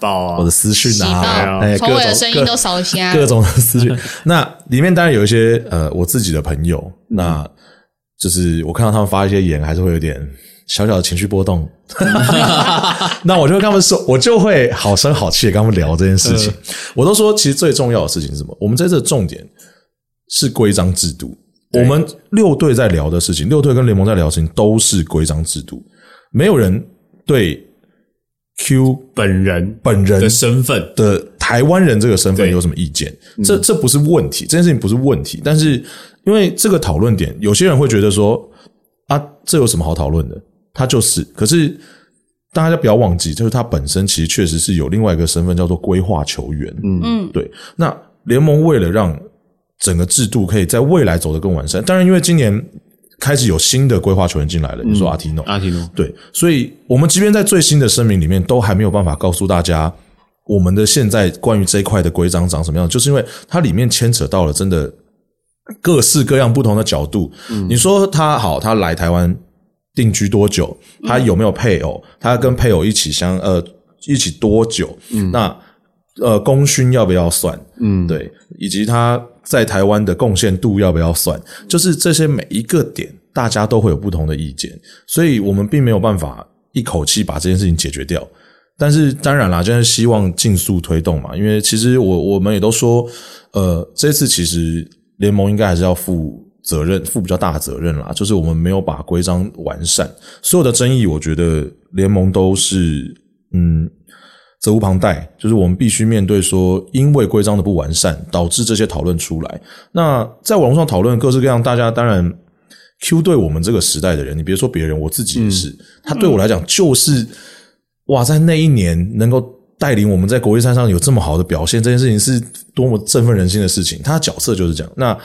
B: 报啊，
C: 我的私讯啊，哎，各种
A: 声音都扫下，
C: 各种的私讯。那里面当然有一些呃，我自己的朋友，那就是我看到他们发一些言，还是会有点。小小的情绪波动，那我就跟他们说，我就会好声好气的跟他们聊这件事情。我都说，其实最重要的事情是什么？我们在这重点是规章制度。我们六队在聊的事情，六队跟联盟在聊的事情都是规章制度。没有人对 Q
B: 本人
C: 本人
B: 的身份
C: 的台湾人这个身份有什么意见？这这不是问题，这件事情不是问题。但是因为这个讨论点，有些人会觉得说啊，这有什么好讨论的？他就是，可是大家不要忘记，就是他本身其实确实是有另外一个身份，叫做规划球员。嗯嗯，对。那联盟为了让整个制度可以在未来走得更完善，当然因为今年开始有新的规划球员进来了，你说阿提诺，
B: 阿提诺，
C: 对。所以我们即便在最新的声明里面，都还没有办法告诉大家我们的现在关于这一块的规章长什么样，就是因为它里面牵扯到了真的各式各样不同的角度。你说他好，他来台湾。定居多久？他有没有配偶？他跟配偶一起相呃一起多久？嗯，那呃功勋要不要算？嗯，对，以及他在台湾的贡献度要不要算？就是这些每一个点，大家都会有不同的意见，所以我们并没有办法一口气把这件事情解决掉。但是当然啦，就是希望尽速推动嘛，因为其实我我们也都说，呃，这次其实联盟应该还是要负。责任负比较大的责任啦，就是我们没有把规章完善，所有的争议，我觉得联盟都是嗯责无旁贷，就是我们必须面对说，因为规章的不完善，导致这些讨论出来。那在网络上讨论各式各样，大家当然 Q 对我们这个时代的人，你别说别人，我自己也是，他对我来讲就是哇，在那一年能够带领我们在国际赛上有这么好的表现，这件事情是多么振奋人心的事情。他的角色就是这样。那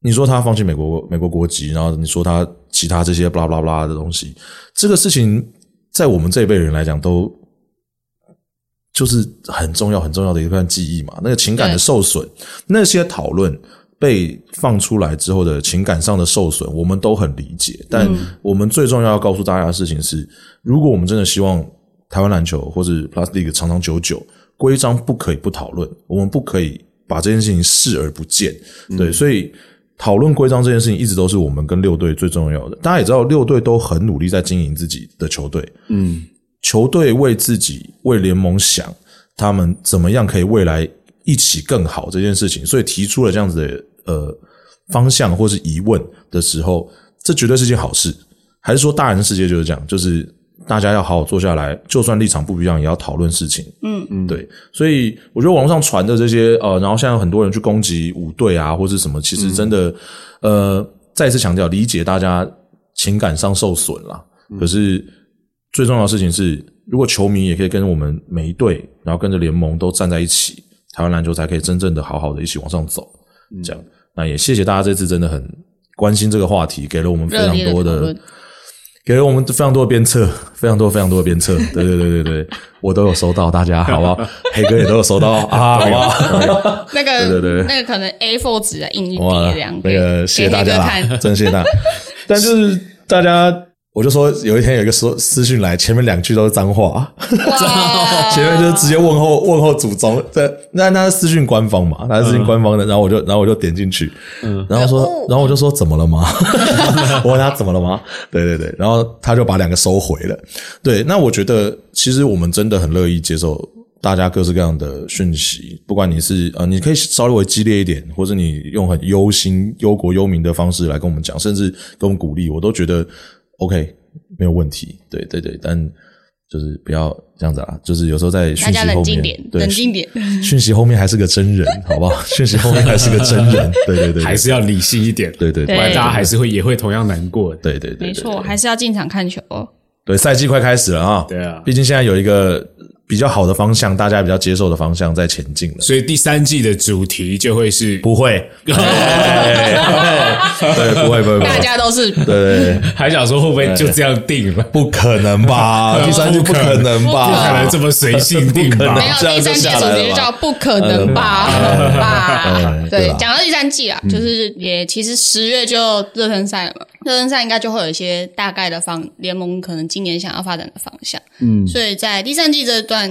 C: 你说他放弃美国美国国籍，然后你说他其他这些巴拉巴拉巴拉的东西，这个事情在我们这一辈人来讲，都就是很重要很重要的一段记忆嘛。那个情感的受损，那些讨论。被放出来之后的情感上的受损，我们都很理解。但我们最重要要告诉大家的事情是：如果我们真的希望台湾篮球或者 Plus League 长长久久，规章不可以不讨论，我们不可以把这件事情视而不见。对，所以讨论规章这件事情一直都是我们跟六队最重要的。大家也知道，六队都很努力在经营自己的球队。嗯，球队为自己为联盟想，他们怎么样可以未来一起更好这件事情，所以提出了这样子的。呃，方向或是疑问的时候，这绝对是件好事。还是说，大人的世界就是这样，就是大家要好好坐下来，就算立场不一样，也要讨论事情。嗯嗯，对。所以，我觉得网络上传的这些呃，然后现在很多人去攻击五队啊，或是什么，其实真的呃，再次强调，理解大家情感上受损了。可是最重要的事情是，如果球迷也可以跟我们每一队，然后跟着联盟都站在一起，台湾篮球才可以真正的好好的一起往上走。这样，那也谢谢大家这次真的很关心这个话题，给了我们非常多的，给了我们非常多的鞭策，非常多非常多的鞭策。对对对对对，我都有收到，大家好不好？黑哥也都有收到啊，好不好？
A: 那个
C: 对对对，
A: 那个可能 A4 纸的印一叠两
C: 那个谢谢大家啦，真谢谢大家。但就是大家。我就说有一天有一个说私讯来，前面两句都是脏话，前面就是直接问候问候祖宗。对，那那是私讯官方嘛，那是私讯官方的。然后我就然后我就点进去，嗯，然后说，然后我就说怎么了吗？我问他怎么了吗？对对对，然后他就把两个收回了。对，那我觉得其实我们真的很乐意接受大家各式各样的讯息，不管你是呃，你可以稍微激烈一点，或者你用很忧心忧国忧民的方式来跟我们讲，甚至跟我们鼓励，我都觉得。OK，没有问题。对对对，但就是不要这样子啊！就是有时候在讯息后面，
A: 冷静点，冷静点
C: 讯息后面还是个真人，好不好？讯息后面还是个真人，对对对，
B: 还是要理性一点，
C: 对对，不
B: 然大家还是会也会同样难过。
C: 对对对，
A: 没错，还是要进场看球。
C: 对，赛季快开始了啊！
B: 对啊，
C: 毕竟现在有一个。比较好的方向，大家比较接受的方向在前进了，
B: 所以第三季的主题就会是
C: 不会，对，不会不会，
A: 大家都是
C: 对，
B: 还想说会不会就这样定了？
C: 不可能吧？第三季不可能吧？
B: 不可能这么随性定吧？
A: 没有第三季主题就叫不可能吧？吧？对，讲到第三季啊，就是也其实十月就热身赛了嘛，热身赛应该就会有一些大概的方联盟可能今年想要发展的方向，嗯，所以在第三季这段。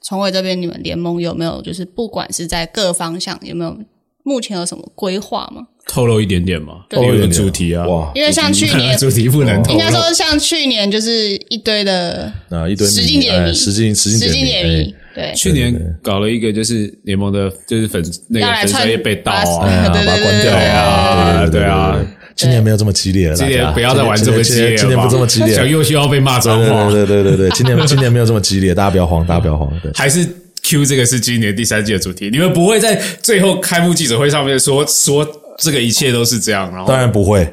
A: 从伟这边，你们联盟有没有就是不管是在各方向有没有目前有什么规划吗？
B: 透露一点点嘛，透露点主题啊，
A: 因为像去年
B: 主题不能，
A: 应该说像去年就是一堆的
C: 啊一堆
A: 实境解谜，
C: 实境实境
A: 解谜，对，
B: 去年搞了一个就是联盟的，就是粉那个粉丝也被盗啊，
C: 把它关掉啊，
B: 对啊。
C: 今年没有这么激烈了，
B: 今年不要再玩这么激烈，
C: 今年不这么激烈，
B: 小又需要被骂脏
C: 话。对对对对，今年今年没有这么激烈，大家不要慌，大家不要慌。
B: 对还是 Q 这个是今年第三季的主题，你们不会在最后开幕记者会上面说说这个一切都是这样，然后
C: 当然不会。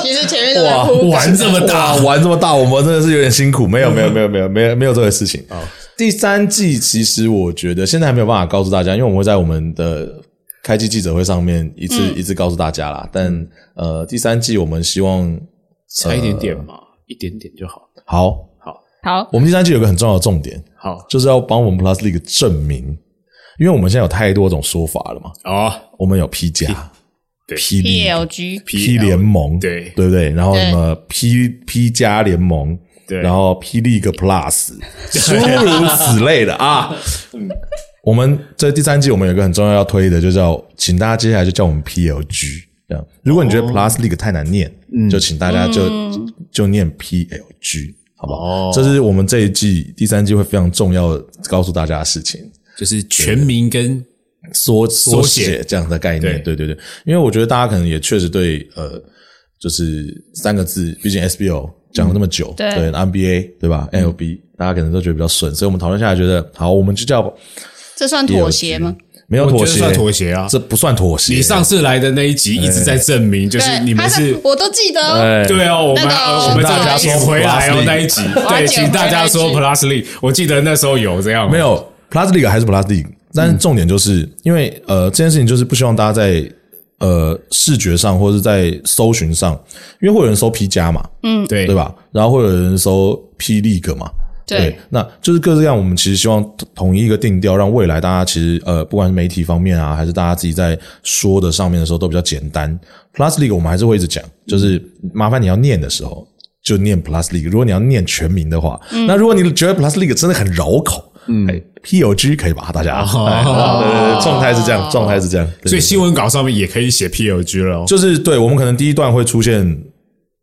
A: 其实前面哇
B: 玩这么大，
C: 玩这么大，我们真的是有点辛苦。没有没有没有没有没有没有这个事情啊。第三季其实我觉得现在还没有办法告诉大家，因为我们会在我们的。开机记者会上面一次一次告诉大家啦，但呃，第三季我们希望
B: 差一点点嘛，一点点就好。
C: 好，
B: 好，
A: 好。
C: 我们第三季有个很重要的重点，
B: 好，
C: 就是要帮我们 Plus League 证明，因为我们现在有太多种说法了嘛。
B: 哦，
C: 我们有 P 加，
B: 对
C: ，P
A: L G
C: P 联盟，
B: 对，
C: 对不对？然后什么 P P 加联盟，
B: 对，
C: 然后 P League Plus，诸如此类的啊。嗯。我们这第三季，我们有一个很重要要推的，就叫请大家接下来就叫我们 PLG 这样。如果你觉得 Plus League 太难念，就请大家就就念 PLG，好不好？这是我们这一季第三季会非常重要的告诉大家的事情，
B: 就是全名跟
C: 缩缩写这样的概念。对对对，因为我觉得大家可能也确实对呃，就是三个字，毕竟 SBO 讲了那么久，对 NBA 对吧？LB 大家可能都觉得比较顺，所以我们讨论下来觉得好，我们就叫。
A: 这算妥协吗？
C: 没有妥协，
B: 妥协啊，
C: 这不算妥协。
B: 你上次来的那一集一直在证明，就是你们是，
A: 我都记得，
B: 对啊，我们我们大家说回来哦那一集，对，请大家说 Plus League，我记得那时候有这样，
C: 没有 Plus League 还是 Plus League，但是重点就是因为呃这件事情就是不希望大家在呃视觉上或者在搜寻上，因为会有人搜 P 加嘛，
A: 嗯，
B: 对。
C: 对吧？然后会有人搜 P League 嘛。对，那就是各式各样。我们其实希望统一一个定调，让未来大家其实呃，不管是媒体方面啊，还是大家自己在说的上面的时候，都比较简单。Plus League 我们还是会一直讲，就是麻烦你要念的时候就念 Plus League。如果你要念全名的话，那如果你觉得 Plus League 真的很绕口，嗯，P O G 可以吧？大家，状态是这样，状态是这样。
B: 所以新闻稿上面也可以写 P O G 了，
C: 就是对我们可能第一段会出现。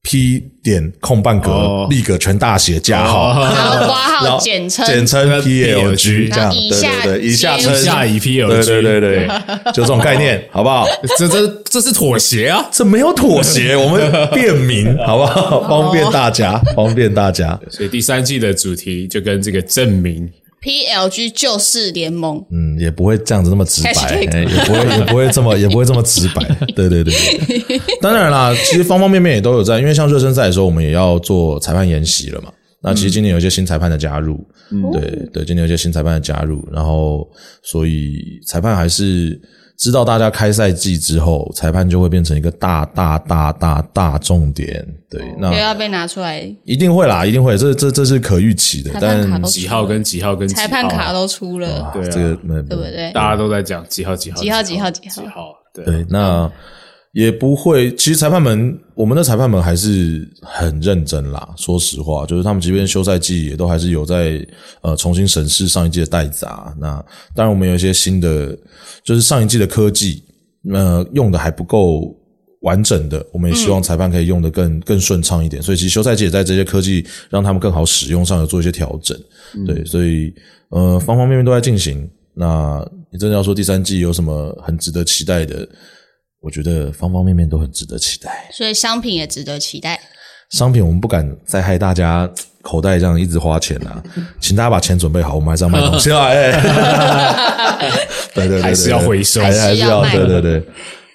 C: P 点空半格立格全大写加号，
A: 然后挂号简称
C: 简称 PLG 这样，
A: 对
C: 对对，以下
B: 称下以 PLG，
C: 对对对对，就这种概念，好不好？
B: 这这这是妥协啊？
C: 这没有妥协，我们便民，好不好？方便大家，方便大家。
B: 所以第三季的主题就跟这个证明。
A: PLG 就是联盟，
C: 嗯，也不会这样子那么直白，也不会 也不会这么也不会这么直白，对对对对。当然啦，其实方方面面也都有在，因为像热身赛的时候，我们也要做裁判研习了嘛。那其实今年有一些新裁判的加入，对对，今年有一些新裁判的加入，然后所以裁判还是。知道大家开赛季之后，裁判就会变成一个大大大大大重点。对，那
A: 要被拿出来，
C: 一定会啦，一定会。这这这是可预期的。但
B: 几号跟几号跟
A: 裁判卡都出了，
C: 对这个
A: 对不对？
B: 大家都在讲几号几号
A: 几号几号几
B: 号。
C: 对，那。也不会，其实裁判们，我们的裁判们还是很认真啦。说实话，就是他们即便休赛季，也都还是有在呃重新审视上一季的代砸。那当然，我们有一些新的，就是上一季的科技，呃，用的还不够完整的，我们也希望裁判可以用的更更顺畅一点。所以，其实休赛季也在这些科技让他们更好使用上有做一些调整。对，所以呃，方方面面都在进行。那你真的要说第三季有什么很值得期待的？我觉得方方面面都很值得期待，
A: 所以商品也值得期待。
C: 商品我们不敢再害大家口袋这样一直花钱啊，请大家把钱准备好，我们还是要卖东西啊！哎，对对对，
B: 还是要回收，
C: 还是要对对对，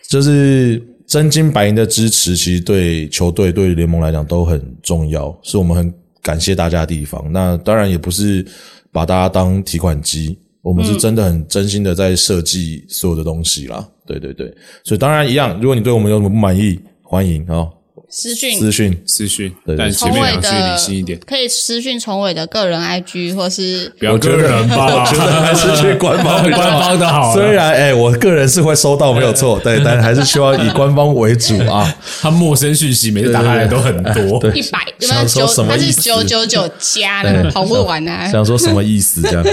C: 就是真金白银的支持，其实对球队、对联盟来讲都很重要，是我们很感谢大家的地方。那当然也不是把大家当提款机，我们是真的很真心的在设计所有的东西啦。对对对，所以当然一样。如果你对我们有什么不满意，欢迎啊，
A: 私讯
C: 私讯
B: 私讯。但前面两句理性一点，
A: 可以私讯崇伟的个人 IG 或是
B: 不要个人吧，
C: 觉得还是去官方
B: 官方的好。
C: 虽然哎，我个人是会收到没有错，对，但还是希望以官方为主啊。
B: 他陌生讯息每次打开来都很多，
A: 一百，
C: 想说什么意思？
A: 九九九加的，跑不完啊。
C: 想说什么意思？这样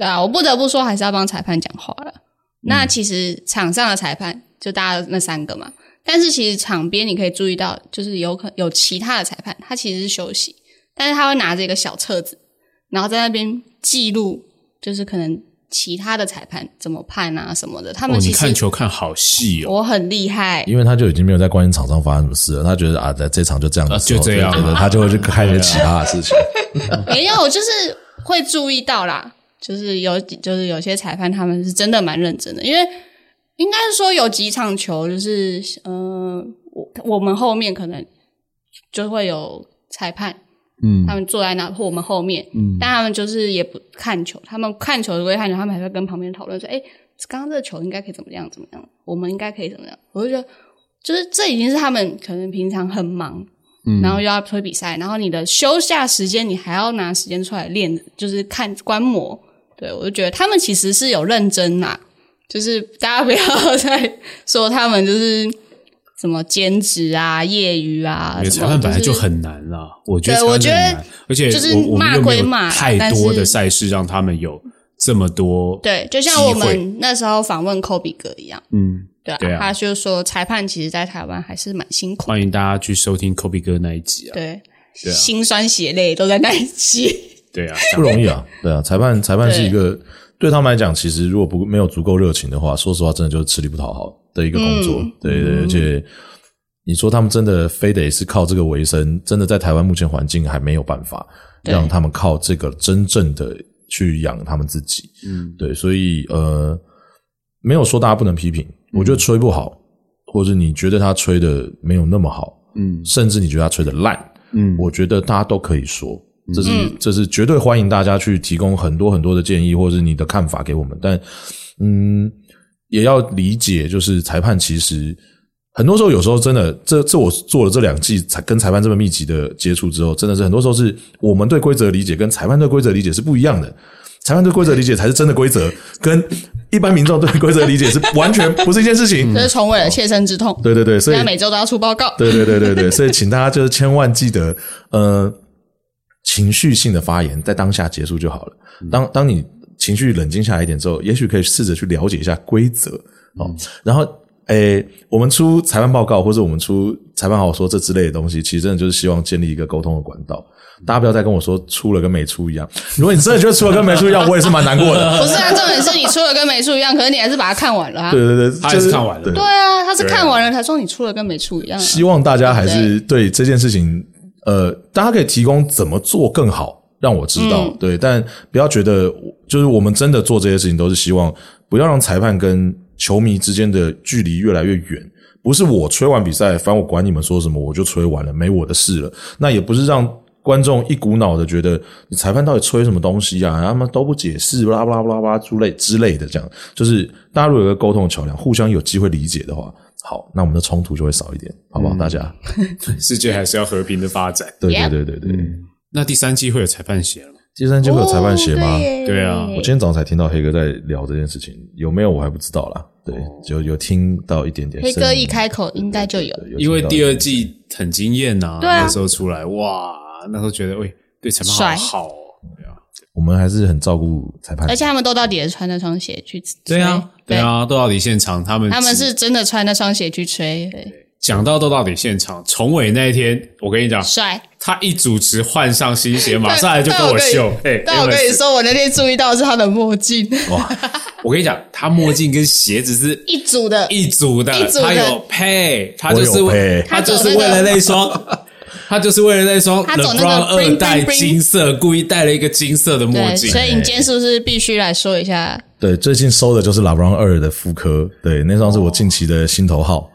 A: 对啊，我不得不说，还是要帮裁判讲话了。那其实场上的裁判就大家那三个嘛，但是其实场边你可以注意到，就是有可有其他的裁判，他其实是休息，但是他会拿着一个小册子，然后在那边记录，就是可能其他的裁判怎么判啊什么的。他们其实
B: 看球看好细
A: 哦，我很厉害，
C: 因为他就已经没有在关心场上发生什么事了，他觉得啊，在这场就这样，
B: 就这样，
C: 他就会去看一些其他的事情。
A: 没有，就是会注意到啦。就是有，就是有些裁判他们是真的蛮认真的，因为应该是说有几场球，就是呃，我我们后面可能就会有裁判，嗯，他们坐在那或我们后面，嗯，但他们就是也不看球，他们看球归看球，他们还会跟旁边讨论说，哎，刚刚这个球应该可以怎么样怎么样，我们应该可以怎么样？我就觉得，就是这已经是他们可能平常很忙。嗯然后又要推比赛，然后你的休假时间你还要拿时间出来练，就是看观摩。对，我就觉得他们其实是有认真呐，就是大家不要 再说他们就是什么兼职啊、业余啊。
B: 裁判本来就很难了，我觉得。
A: 我觉得，
B: 而且
A: 就是骂归骂，
B: 太多的赛事让他们有这么多。
A: 对，就像我们那时候访问科比哥一样，
B: 嗯，
A: 对啊，他就说裁判其实，在台湾还是蛮辛苦。
B: 欢迎大家去收听科比哥那一集啊，
A: 对，心酸血泪都在那一集。
B: 对啊，
C: 不容易啊，对啊，裁判裁判是一个对他们来讲，其实如果不没有足够热情的话，说实话，真的就是吃力不讨好的一个工作。对对，而且你说他们真的非得是靠这个为生，真的在台湾目前环境还没有办法让他们靠这个真正的去养他们自己。嗯，对，所以呃，没有说大家不能批评，我觉得吹不好，或者你觉得他吹的没有那么好，嗯，甚至你觉得他吹的烂，嗯，我觉得大家都可以说，这是这是绝对欢迎大家去提供很多很多的建议或者是你的看法给我们，但嗯，也要理解，就是裁判其实。很多时候，有时候真的，这这我做了这两季才跟裁判这么密集的接触之后，真的是很多时候是我们对规则理解跟裁判对规则理解是不一样的。裁判对规则理解才是真的规则，跟一般民众对规则理解是完全不是一件事情。
A: 这是重伟的切身之痛。
C: 对对对，所以
A: 每周都要出报告。
C: 对对对对对，所以请大家就是千万记得，呃，情绪性的发言在当下结束就好了。当当你情绪冷静下来一点之后，也许可以试着去了解一下规则哦，然后。诶，我们出裁判报告，或者我们出裁判好说这之类的东西，其实真的就是希望建立一个沟通的管道。大家不要再跟我说出了跟没出一样。如果你真的觉得出了跟没出一样，我也是蛮难过的。
A: 不是啊，重点是你出了跟没出一样，可是你还是把它看完了啊。
C: 对对对，
B: 还是看完了。
A: 对啊，他是看完了才说你出了跟没出一样。
C: 希望大家还是对这件事情，呃，大家可以提供怎么做更好，让我知道。对，但不要觉得就是我们真的做这些事情，都是希望不要让裁判跟。球迷之间的距离越来越远，不是我吹完比赛，反正我管你们说什么，我就吹完了，没我的事了。那也不是让观众一股脑的觉得你裁判到底吹什么东西啊，他们都不解释，巴拉巴拉巴拉巴拉之类之类的，这样就是大家如果有个沟通的桥梁，互相有机会理解的话，好，那我们的冲突就会少一点，好不好？大家，
B: 世界还是要和平的发展。
C: 对对对对对。
B: 那第三季会有裁判鞋了吗？
C: 第三季会有裁判鞋吗？
B: 对啊，
C: 我今天早上才听到黑哥在聊这件事情，有没有我还不知道啦。对，就有听到一点点。
A: 黑哥一开口，应该就有。
B: 因为第二季很惊艳呐，那时候出来，哇，那时候觉得，喂，对裁判好，对啊，
C: 我们还是很照顾裁判。
A: 而且他们都到底穿那双鞋去
B: 对啊，对啊，都到底现场，他们
A: 他们是真的穿那双鞋去吹。
B: 讲到都到底现场，重伟那一天，我跟你讲，
A: 帅。
B: 他一主持换上新鞋，马上来就跟我秀。哎，
A: 但我跟你说，我那天注意到是他的墨镜。哇，
B: 我跟你讲，他墨镜跟鞋子是
A: 一组的，
B: 一组的，他有配，他就是
C: 为
B: 他就是为了那双，他就是为了那双 LeBron 二代金色，故意戴了一个金色的墨镜。
A: 所以你今天是不是必须来说一下？
C: 对，最近收的就是 LeBron 二的复刻，对，那双是我近期的心头号。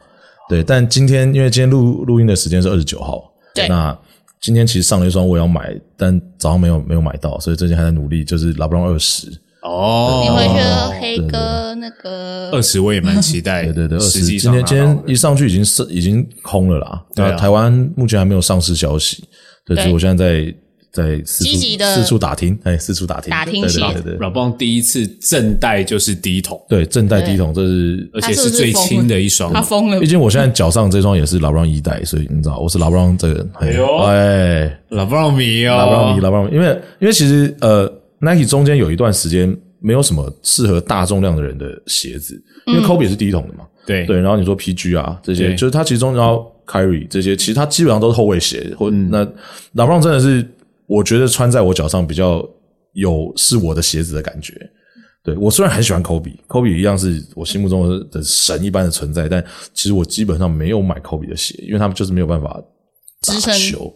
C: 对，但今天因为今天录录音的时间是二十九号，
A: 对，
C: 那今天其实上了一双我要买，但早上没有没有买到，所以最近还在努力，就是拉布朗二十
B: 哦。
A: 你会觉得黑哥那个
B: 二十我也蛮期待，
C: 对对对，二十今天今天一上去已经是已经空了啦，对，台湾目前还没有上市消息，所以我现在在。在积极的四处打听，哎，四处打听，
A: 打听
C: 对对对。
B: 老邦第一次正代就是第一桶，
C: 对，正代第一桶，这是
B: 而且是最轻的一双，
A: 他疯了。
C: 毕竟我现在脚上这双也是老布朗一代，所以你知道我是老布朗这个，
B: 哎呦，哎，老布朗迷哦，
C: 老布朗迷，老布朗，因为因为其实呃，Nike 中间有一段时间没有什么适合大重量的人的鞋子，因为 Kobe 是第一桶的嘛，
B: 对
C: 对。然后你说 PG 啊这些，就是他其中然后 Kyrie 这些，其实他基本上都是后卫鞋，或那老布朗真的是。我觉得穿在我脚上比较有是我的鞋子的感觉。对我虽然很喜欢 Kobe，Kobe 一样是我心目中的神一般的存在，但其实我基本上没有买 Kobe 的鞋，因为他们就是没有办法打球。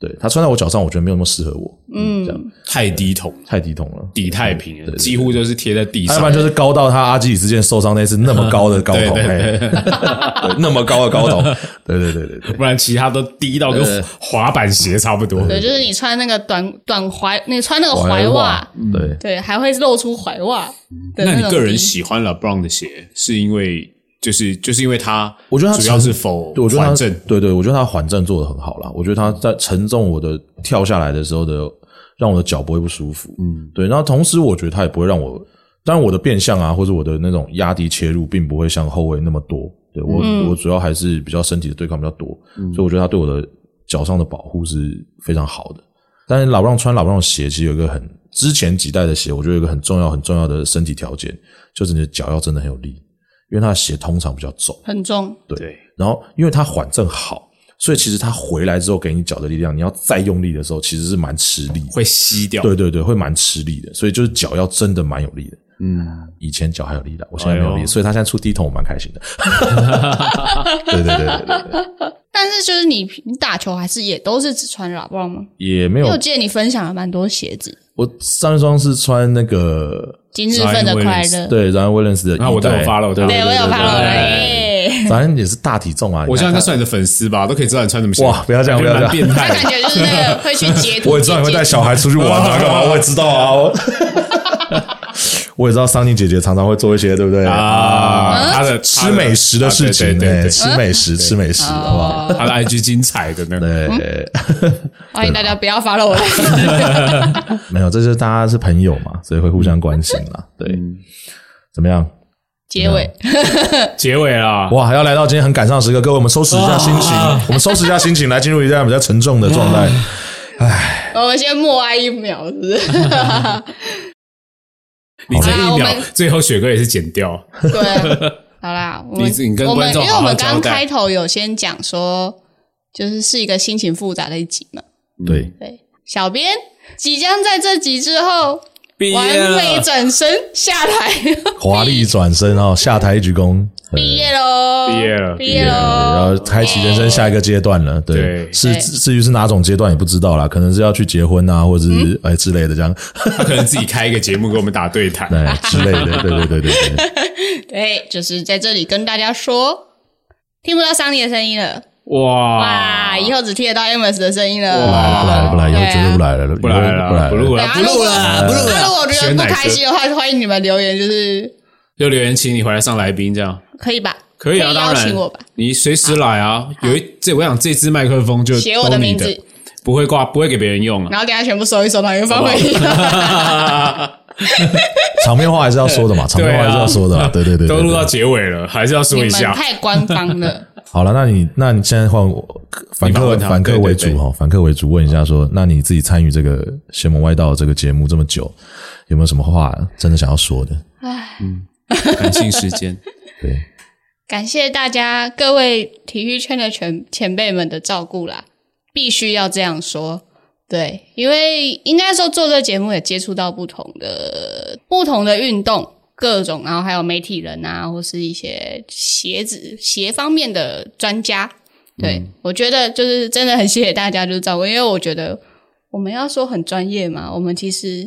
C: 对他穿在我脚上，我觉得没有那么适合我。嗯，这样
B: 太低筒，
C: 太低筒了，
B: 底太平，几乎就是贴在地上。
C: 要不然就是高到他阿基里斯腱受伤那次那么高的高筒，那么高的高筒。对对对对对，
B: 不然其他都低到跟滑板鞋差不多。
A: 对，就是你穿那个短短踝，你穿那个踝袜，
C: 对
A: 对，还会露出踝袜。那
B: 你个人喜欢 LeBron 的鞋，是因为？就是就是因为他，
C: 我觉得他
B: 主要是否
C: 我觉得
B: 缓震，
C: 对对，我觉得他缓震做的很好啦。我觉得他在承重我的跳下来的时候的，让我的脚不会不舒服。嗯，对。然后同时，我觉得他也不会让我，当然我的变向啊，或者我的那种压低切入，并不会像后卫那么多。对我，我主要还是比较身体的对抗比较多，所以我觉得他对我的脚上的保护是非常好的。但是老布朗穿老布朗鞋，其实有一个很之前几代的鞋，我觉得有一个很重要很重要的身体条件，就是你的脚要真的很有力。因为他的鞋通常比较重，
A: 很重，
C: 对。然后，因为他缓震好，所以其实他回来之后给你脚的力量，你要再用力的时候，其实是蛮吃力，
B: 会吸掉。
C: 对对对，会蛮吃力的。所以就是脚要真的蛮有力的。嗯，以前脚还有力的，我现在没有力，所以他现在出低筒，我蛮开心的。对对对对对对。
A: 但是就是你你打球还是也都是只穿喇叭吗？
C: 也没有。
A: 我记得你分享了蛮多鞋子。
C: 我上一双是穿那个
A: 今日份的快乐，
C: 对，然后威廉斯的，
B: 那我都有发了，
A: 对，我有发了。
C: 反正也是大体重啊！
B: 我现在应该算你的粉丝吧，都可以知道你穿什么鞋。
C: 哇，不要这样，不要这样，
B: 变态！
A: 感觉就是那个会去截图。
C: 我也知道你会带小孩出去玩啊，干嘛？我也知道啊。我也知道桑尼姐姐常常会做一些，对不对
B: 啊？她的
C: 吃美食的事情，对，吃美食，吃美食，好不好？
B: 她的 IG 精彩的呢。
C: 对，
A: 欢迎大家不要发了我。
C: 没有，这是大家是朋友嘛，所以会互相关心啦。对，怎么样？
A: 结尾，
B: 结尾啊！
C: 哇，要来到今天很赶上时刻，各位，我们收拾一下心情，我们收拾一下心情，来进入一段比较沉重的状态。唉，
A: 我们先默哀一秒，是不是？
B: 你这一秒，最后雪哥也是剪掉。
A: 对，好啦，
B: 你你跟观众，
A: 因为我们刚开头有先讲说，就是是一个心情复杂的一集嘛。
C: 对
A: 对，小编即将在这集之后。完美转身下台，
C: 华丽转身哦，下台一鞠躬，
A: 毕业喽，
B: 毕业了，
A: 毕业喽，
C: 然后开启人生下一个阶段了。对，是至于是哪种阶段也不知道啦，可能是要去结婚啊，或者是哎之类的这样。
B: 他 可能自己开一个节目给我们打对台，
C: 对 之类的。对对对对
A: 对，对，就是在这里跟大家说，听不到桑尼的声音了。
B: 哇
A: 哇！以后只听得到 Amos 的声音了。
C: 不来了，不来了，不来，以后绝对不来了，
B: 不来了，不来了，不录了，不录了，不录了。
A: 如果觉得不开心的话，欢迎你们留言，就是
B: 就留言请你回来上来宾，这样
A: 可以吧？
B: 可以啊，当然，你随时来啊。有一这，我想这支麦克风就
A: 写我的名字，
B: 不会挂，不会给别人用啊。
A: 然后等下全部收一收，然后发回去。
C: 场面话还是要说的嘛，场面话还是要说的。对对对，
B: 都录到结尾了，还是要说一下。
A: 太官方了。
C: 好了，那你那你现在换我反客反客为主哈，反客为主问一下说，那你自己参与这个《邪门歪道》这个节目这么久，有没有什么话真的想要说的？
A: 唉，
B: 嗯，感性时间，
C: 对，
A: 感谢大家各位体育圈的前前辈们的照顾啦，必须要这样说，对，因为应该说做这个节目也接触到不同的不同的运动。各种，然后还有媒体人啊，或是一些鞋子鞋方面的专家，对我觉得就是真的很谢谢大家，就是照顾，因为我觉得我们要说很专业嘛，我们其实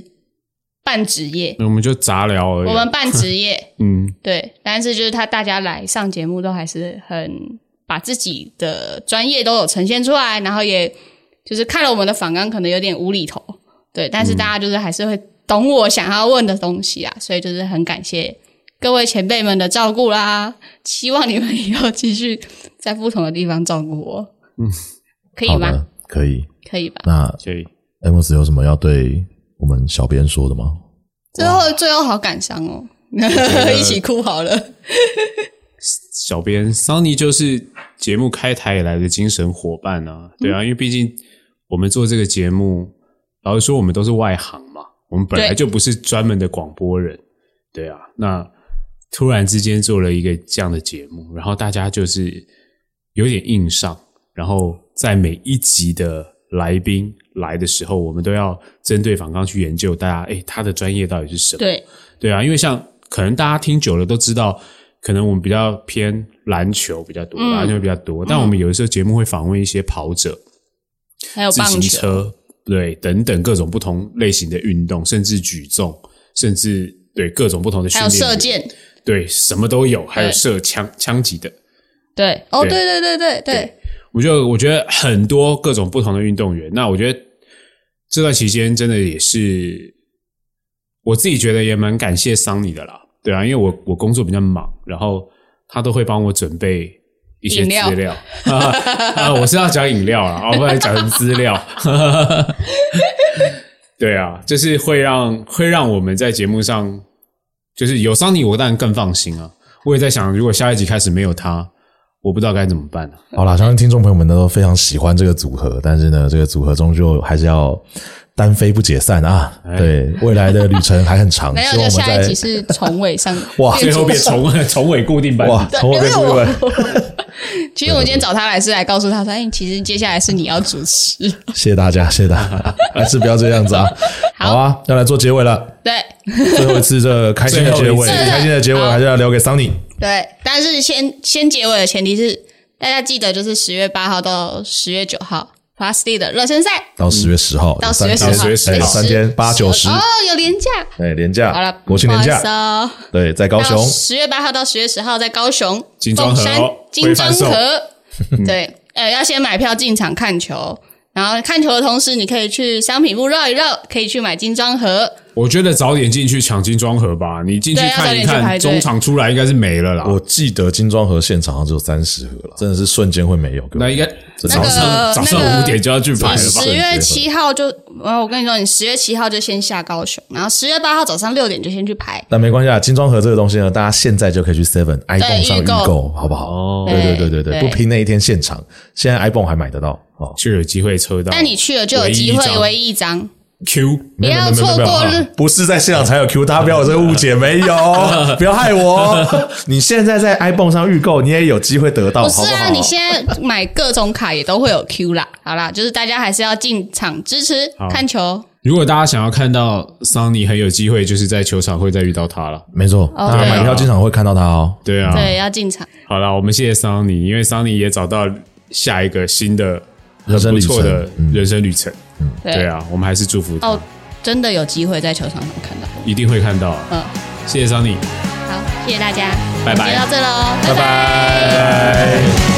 A: 半职业，
B: 我们就杂聊而已，
A: 我们半职业，
B: 嗯，
A: 对，但是就是他大家来上节目都还是很把自己的专业都有呈现出来，然后也就是看了我们的访纲，可能有点无厘头，对，但是大家就是还是会。懂我想要问的东西啊，所以就是很感谢各位前辈们的照顾啦。希望你们以后继续在不同的地方照顾我。嗯，可以吗？
C: 可以，
A: 可以吧？
C: 那
B: 可以。
C: Amos 有什么要对我们小编说的吗？
A: 最后，最后好感伤哦，一起哭好了。
B: 小编桑尼就是节目开台以来的精神伙伴啊，对啊，因为毕竟我们做这个节目，老实说，我们都是外行嘛。我们本来就不是专门的广播人，对啊，那突然之间做了一个这样的节目，然后大家就是有点硬上，然后在每一集的来宾来的时候，我们都要针对访纲去研究，大家哎，他的专业到底是什么？
A: 对。
B: 对啊，因为像可能大家听久了都知道，可能我们比较偏篮球比较多，篮球比较多，但我们有的时候节目会访问一些跑者，
A: 还有
B: 自行车。对，等等各种不同类型的运动，甚至举重，甚至对各种不同的训练，
A: 还有射箭，
B: 对，什么都有，还有射枪枪击的，
A: 对，哦，对对对对。对，
B: 我就我觉得很多各种不同的运动员，那我觉得这段期间真的也是我自己觉得也蛮感谢桑尼的啦，对啊，因为我我工作比较忙，然后他都会帮我准备。一些资料 啊，我是要讲饮料啊，不然讲成资料。对啊，就是会让会让我们在节目上，就是有桑尼，我当然更放心啊。我也在想，如果下一集开始没有他，我不知道该怎么办呢。
C: 好了，相信听众朋友们都非常喜欢这个组合，但是呢，这个组合终究还是要。单飞不解散啊！对，未来的旅程还很长。
A: 没有，就下一集是重尾上
C: 哇，
B: 最后变重重尾固定版
C: 哇，重尾固定班。
A: 其实我今天找他来是来告诉他说：“哎，其实接下来是你要主持。”
C: 谢谢大家，谢谢大家，还是不要这样子啊！好啊，要来做结尾了。
A: 对，
C: 最后一次这开心的结尾，开心的结尾还是要留给桑尼。
A: 对，但是先先结尾的前提是大家记得，就是十月八号到十月九号。Plus 的热身赛，
C: 到十月十号，
A: 到十月十
B: 号，
C: 三天八九十。
A: 哦，有廉价，
C: 对，廉价，
A: 好了，
C: 国庆连假，对，在高雄，
A: 十月八号到十月十号在高雄。
B: 金庄河，
A: 金庄河，对，呃，要先买票进场看球。然后看球的同时，你可以去商品部绕一绕，可以去买金装盒。
B: 我觉得早点进去抢金装盒吧，你进去看一看，中场出来应该是没了啦。
C: 我记得金装盒现场只有三十盒了，真的是瞬间会没有。
B: 那应该早上早上五点就要去排了吧？
A: 十月七号就，我跟你说，你十月七号就先下高雄，然后十月八号早上六点就先去排。
C: 那没关系啊，金装盒这个东西呢，大家现在就可以去 Seven iPhone 上预购，好不好？哦，对对对对对，不拼那一天现场，现在 iPhone 还买得到。
B: 就有机会抽到，
A: 但你去了就有机会唯一一张
B: Q，
A: 不要错过了。
C: 不是在现场才有 Q，大家不要有这个误解，没有，不要害我。你现在在 iPhone 上预购，你也有机会得到。不
A: 是啊，你现在买各种卡也都会有 Q 啦。好啦，就是大家还是要进场支持看球。
B: 如果大家想要看到桑尼很有机会，就是在球场会再遇到他了。
C: 没错，大家买票进场会看到他哦。
B: 对啊，
A: 对，要进场。
B: 好了，我们谢谢桑尼，因为桑尼也找到下一个新的。
C: 很不
B: 错的人生旅程，嗯，对。啊，我们还是祝福他。哦，
A: 真的有机会在球场上看到，
B: 一定会看到。嗯，谢谢 Sunny，
A: 好，谢谢大家，
B: 拜拜，
A: 到这喽，
C: 拜拜。